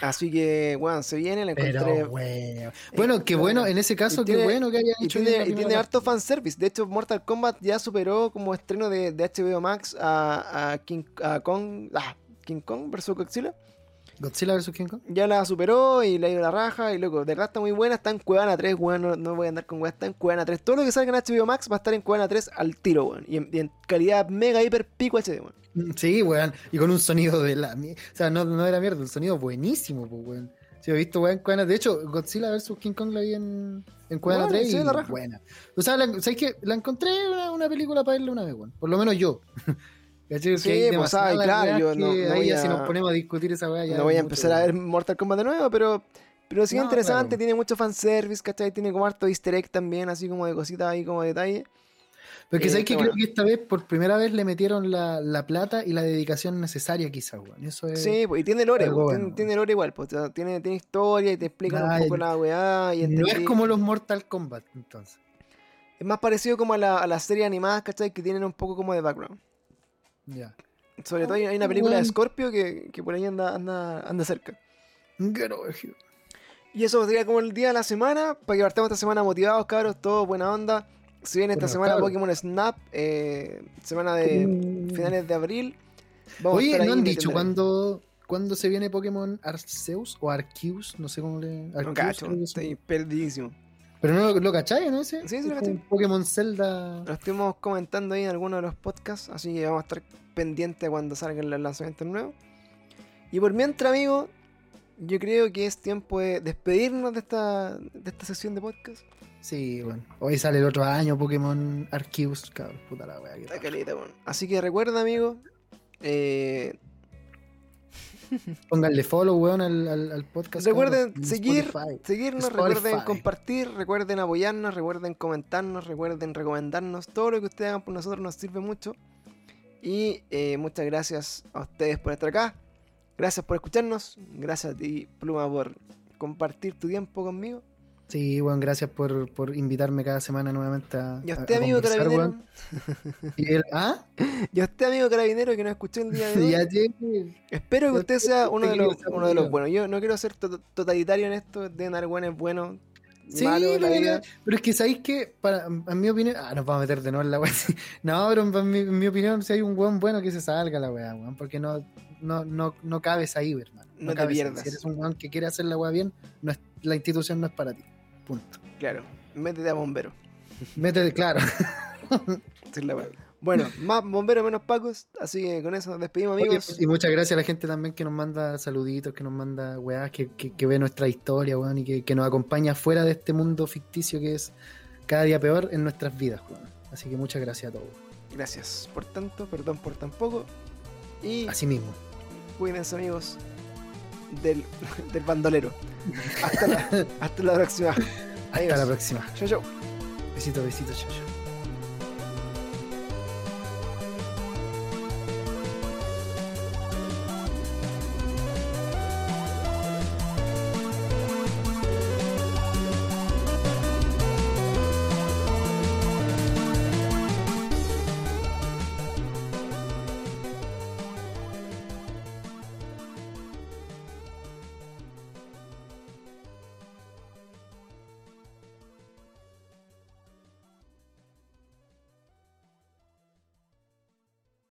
Así que, bueno, se viene, la encontré... pero bueno. Bueno, qué bueno, en ese caso, Y qué tiene- bueno que hayan Y hecho tiene, y tiene harto fanservice. De hecho, Mortal Kombat ya superó como estreno de, de HBO Max a, a King, a Kong, ah, King Kong vs. Godzilla. Godzilla vs King Kong. Ya la superó y le ha ido la raja. Y loco, de verdad está muy buena. Está en Cuevana 3, weón. No, no voy a andar con weón. Está en Cuevana 3. Todo lo que salga en HBO Max va a estar en Cuevana 3 al tiro, weón. Y en, y en calidad mega hiper pico HD, weón. Mm, Sí, weón. Y con un sonido de la. O sea, no, no era mierda, un sonido buenísimo, pues, weón. Sí, he visto, weón, Cuevana. De hecho, Godzilla vs King Kong la vi en, en Cuevana Bueno, 3 sí, y la raja. buena. O sea, la, ¿sabes qué? La encontré una, una película para verla una vez, weón. Por lo menos yo. ¿Cachai? Sí, pues, ay, claro, yo no- no ahí voy si a- nos ponemos a discutir esa weá ya. No voy a es mucho, empezar a ver Mortal Kombat de nuevo, pero. Pero sí es No, interesante, claro. tiene mucho fanservice, ¿cachai? Tiene como harto easter egg también, así como de cositas ahí como detalle. Pero que Eh, sabes que creo que esta vez por primera vez le metieron la, la plata y la dedicación necesaria, quizás, weón. Eso es. Sí, pues, y tiene lore, pues, bueno. tiene, tiene lore igual, pues, o sea, tiene, tiene historia y te explican un poco la weá. Y no es como los Mortal Kombat, entonces. Es más parecido como a, la, a las series animadas, ¿cachai? Que tienen un poco como de background. Ya. Sobre todo hay, hay una película de. Scorpio que, que por ahí anda, anda, anda cerca. Y eso sería como el día de la semana, para que partamos esta semana motivados, cabros, todo buena onda. Si viene esta Bueno, semana. Pokémon Snap, eh, semana de Uh. finales de abril. Vamos Oye, ¿no han dicho cuándo, cuándo se viene Pokémon Arceus o Arceus? No sé cómo le. No Arceus, cacho, que es. estoy perdidísimo. Pero no lo, lo cachai, ¿no? Ese? Sí, sí, lo un Pokémon Zelda. Lo estuvimos comentando ahí en algunos de los podcasts, así que vamos a estar pendientes cuando salgan los lanzamientos nuevos. Y por mientras, amigo, yo creo que es tiempo de despedirnos de esta, de esta sesión de podcast. Sí, bueno. Hoy sale el otro año Pokémon Arceus, cabrón. Puta la wea. qué Está caleta, weón. Así que recuerda, amigo, eh, Pónganle follow, weón, al, al, al podcast. recuerden seguir, Spotify. seguirnos, Spotify. recuerden compartir, recuerden apoyarnos, recuerden comentarnos, recuerden recomendarnos. Todo lo que ustedes hagan por nosotros nos sirve mucho. Y eh, muchas gracias a ustedes por estar acá. Gracias por escucharnos. Gracias a ti, Pluma, por compartir tu tiempo conmigo. Sí, bueno, gracias por, por invitarme cada semana nuevamente a. Y a usted, amigo carabinero. ¿Y el, ¿Ah? Y a usted, amigo carabinero, que nos escuchó el día de hoy. Espero que usted sea uno de, los, uno de los buenos. Yo no quiero ser totalitario en esto, de dar buenos buenos. Sí, pero, pero es que sabéis que, para, en mi opinión, ah, nos vamos a meter de nuevo en la weá. No, pero en mi, opinión, si hay un buen bueno que se salga la weá, weón, porque no, no, no, no cabes ahí, hermano. No, te pierdas. Si eres un weón que quiere hacer la weá bien, no es, la institución no es para ti. Punto. Claro, métete a bombero. Métete, claro. bueno, más bomberos, menos pacos. Así que con eso nos despedimos, amigos. y muchas gracias a la gente también que nos manda saluditos, que nos manda weás, que, que, ve nuestra historia, weón, y que, que, nos acompaña fuera de este mundo ficticio que es cada día peor en nuestras vidas, weón. Así que muchas gracias a todos. Gracias por tanto, perdón por tan poco. Y. Así mismo. Cuídense, amigos del, del bandolero. Hasta la, hasta la próxima. Hasta la próxima. Chau, chau. Besito, besito, chau, chau.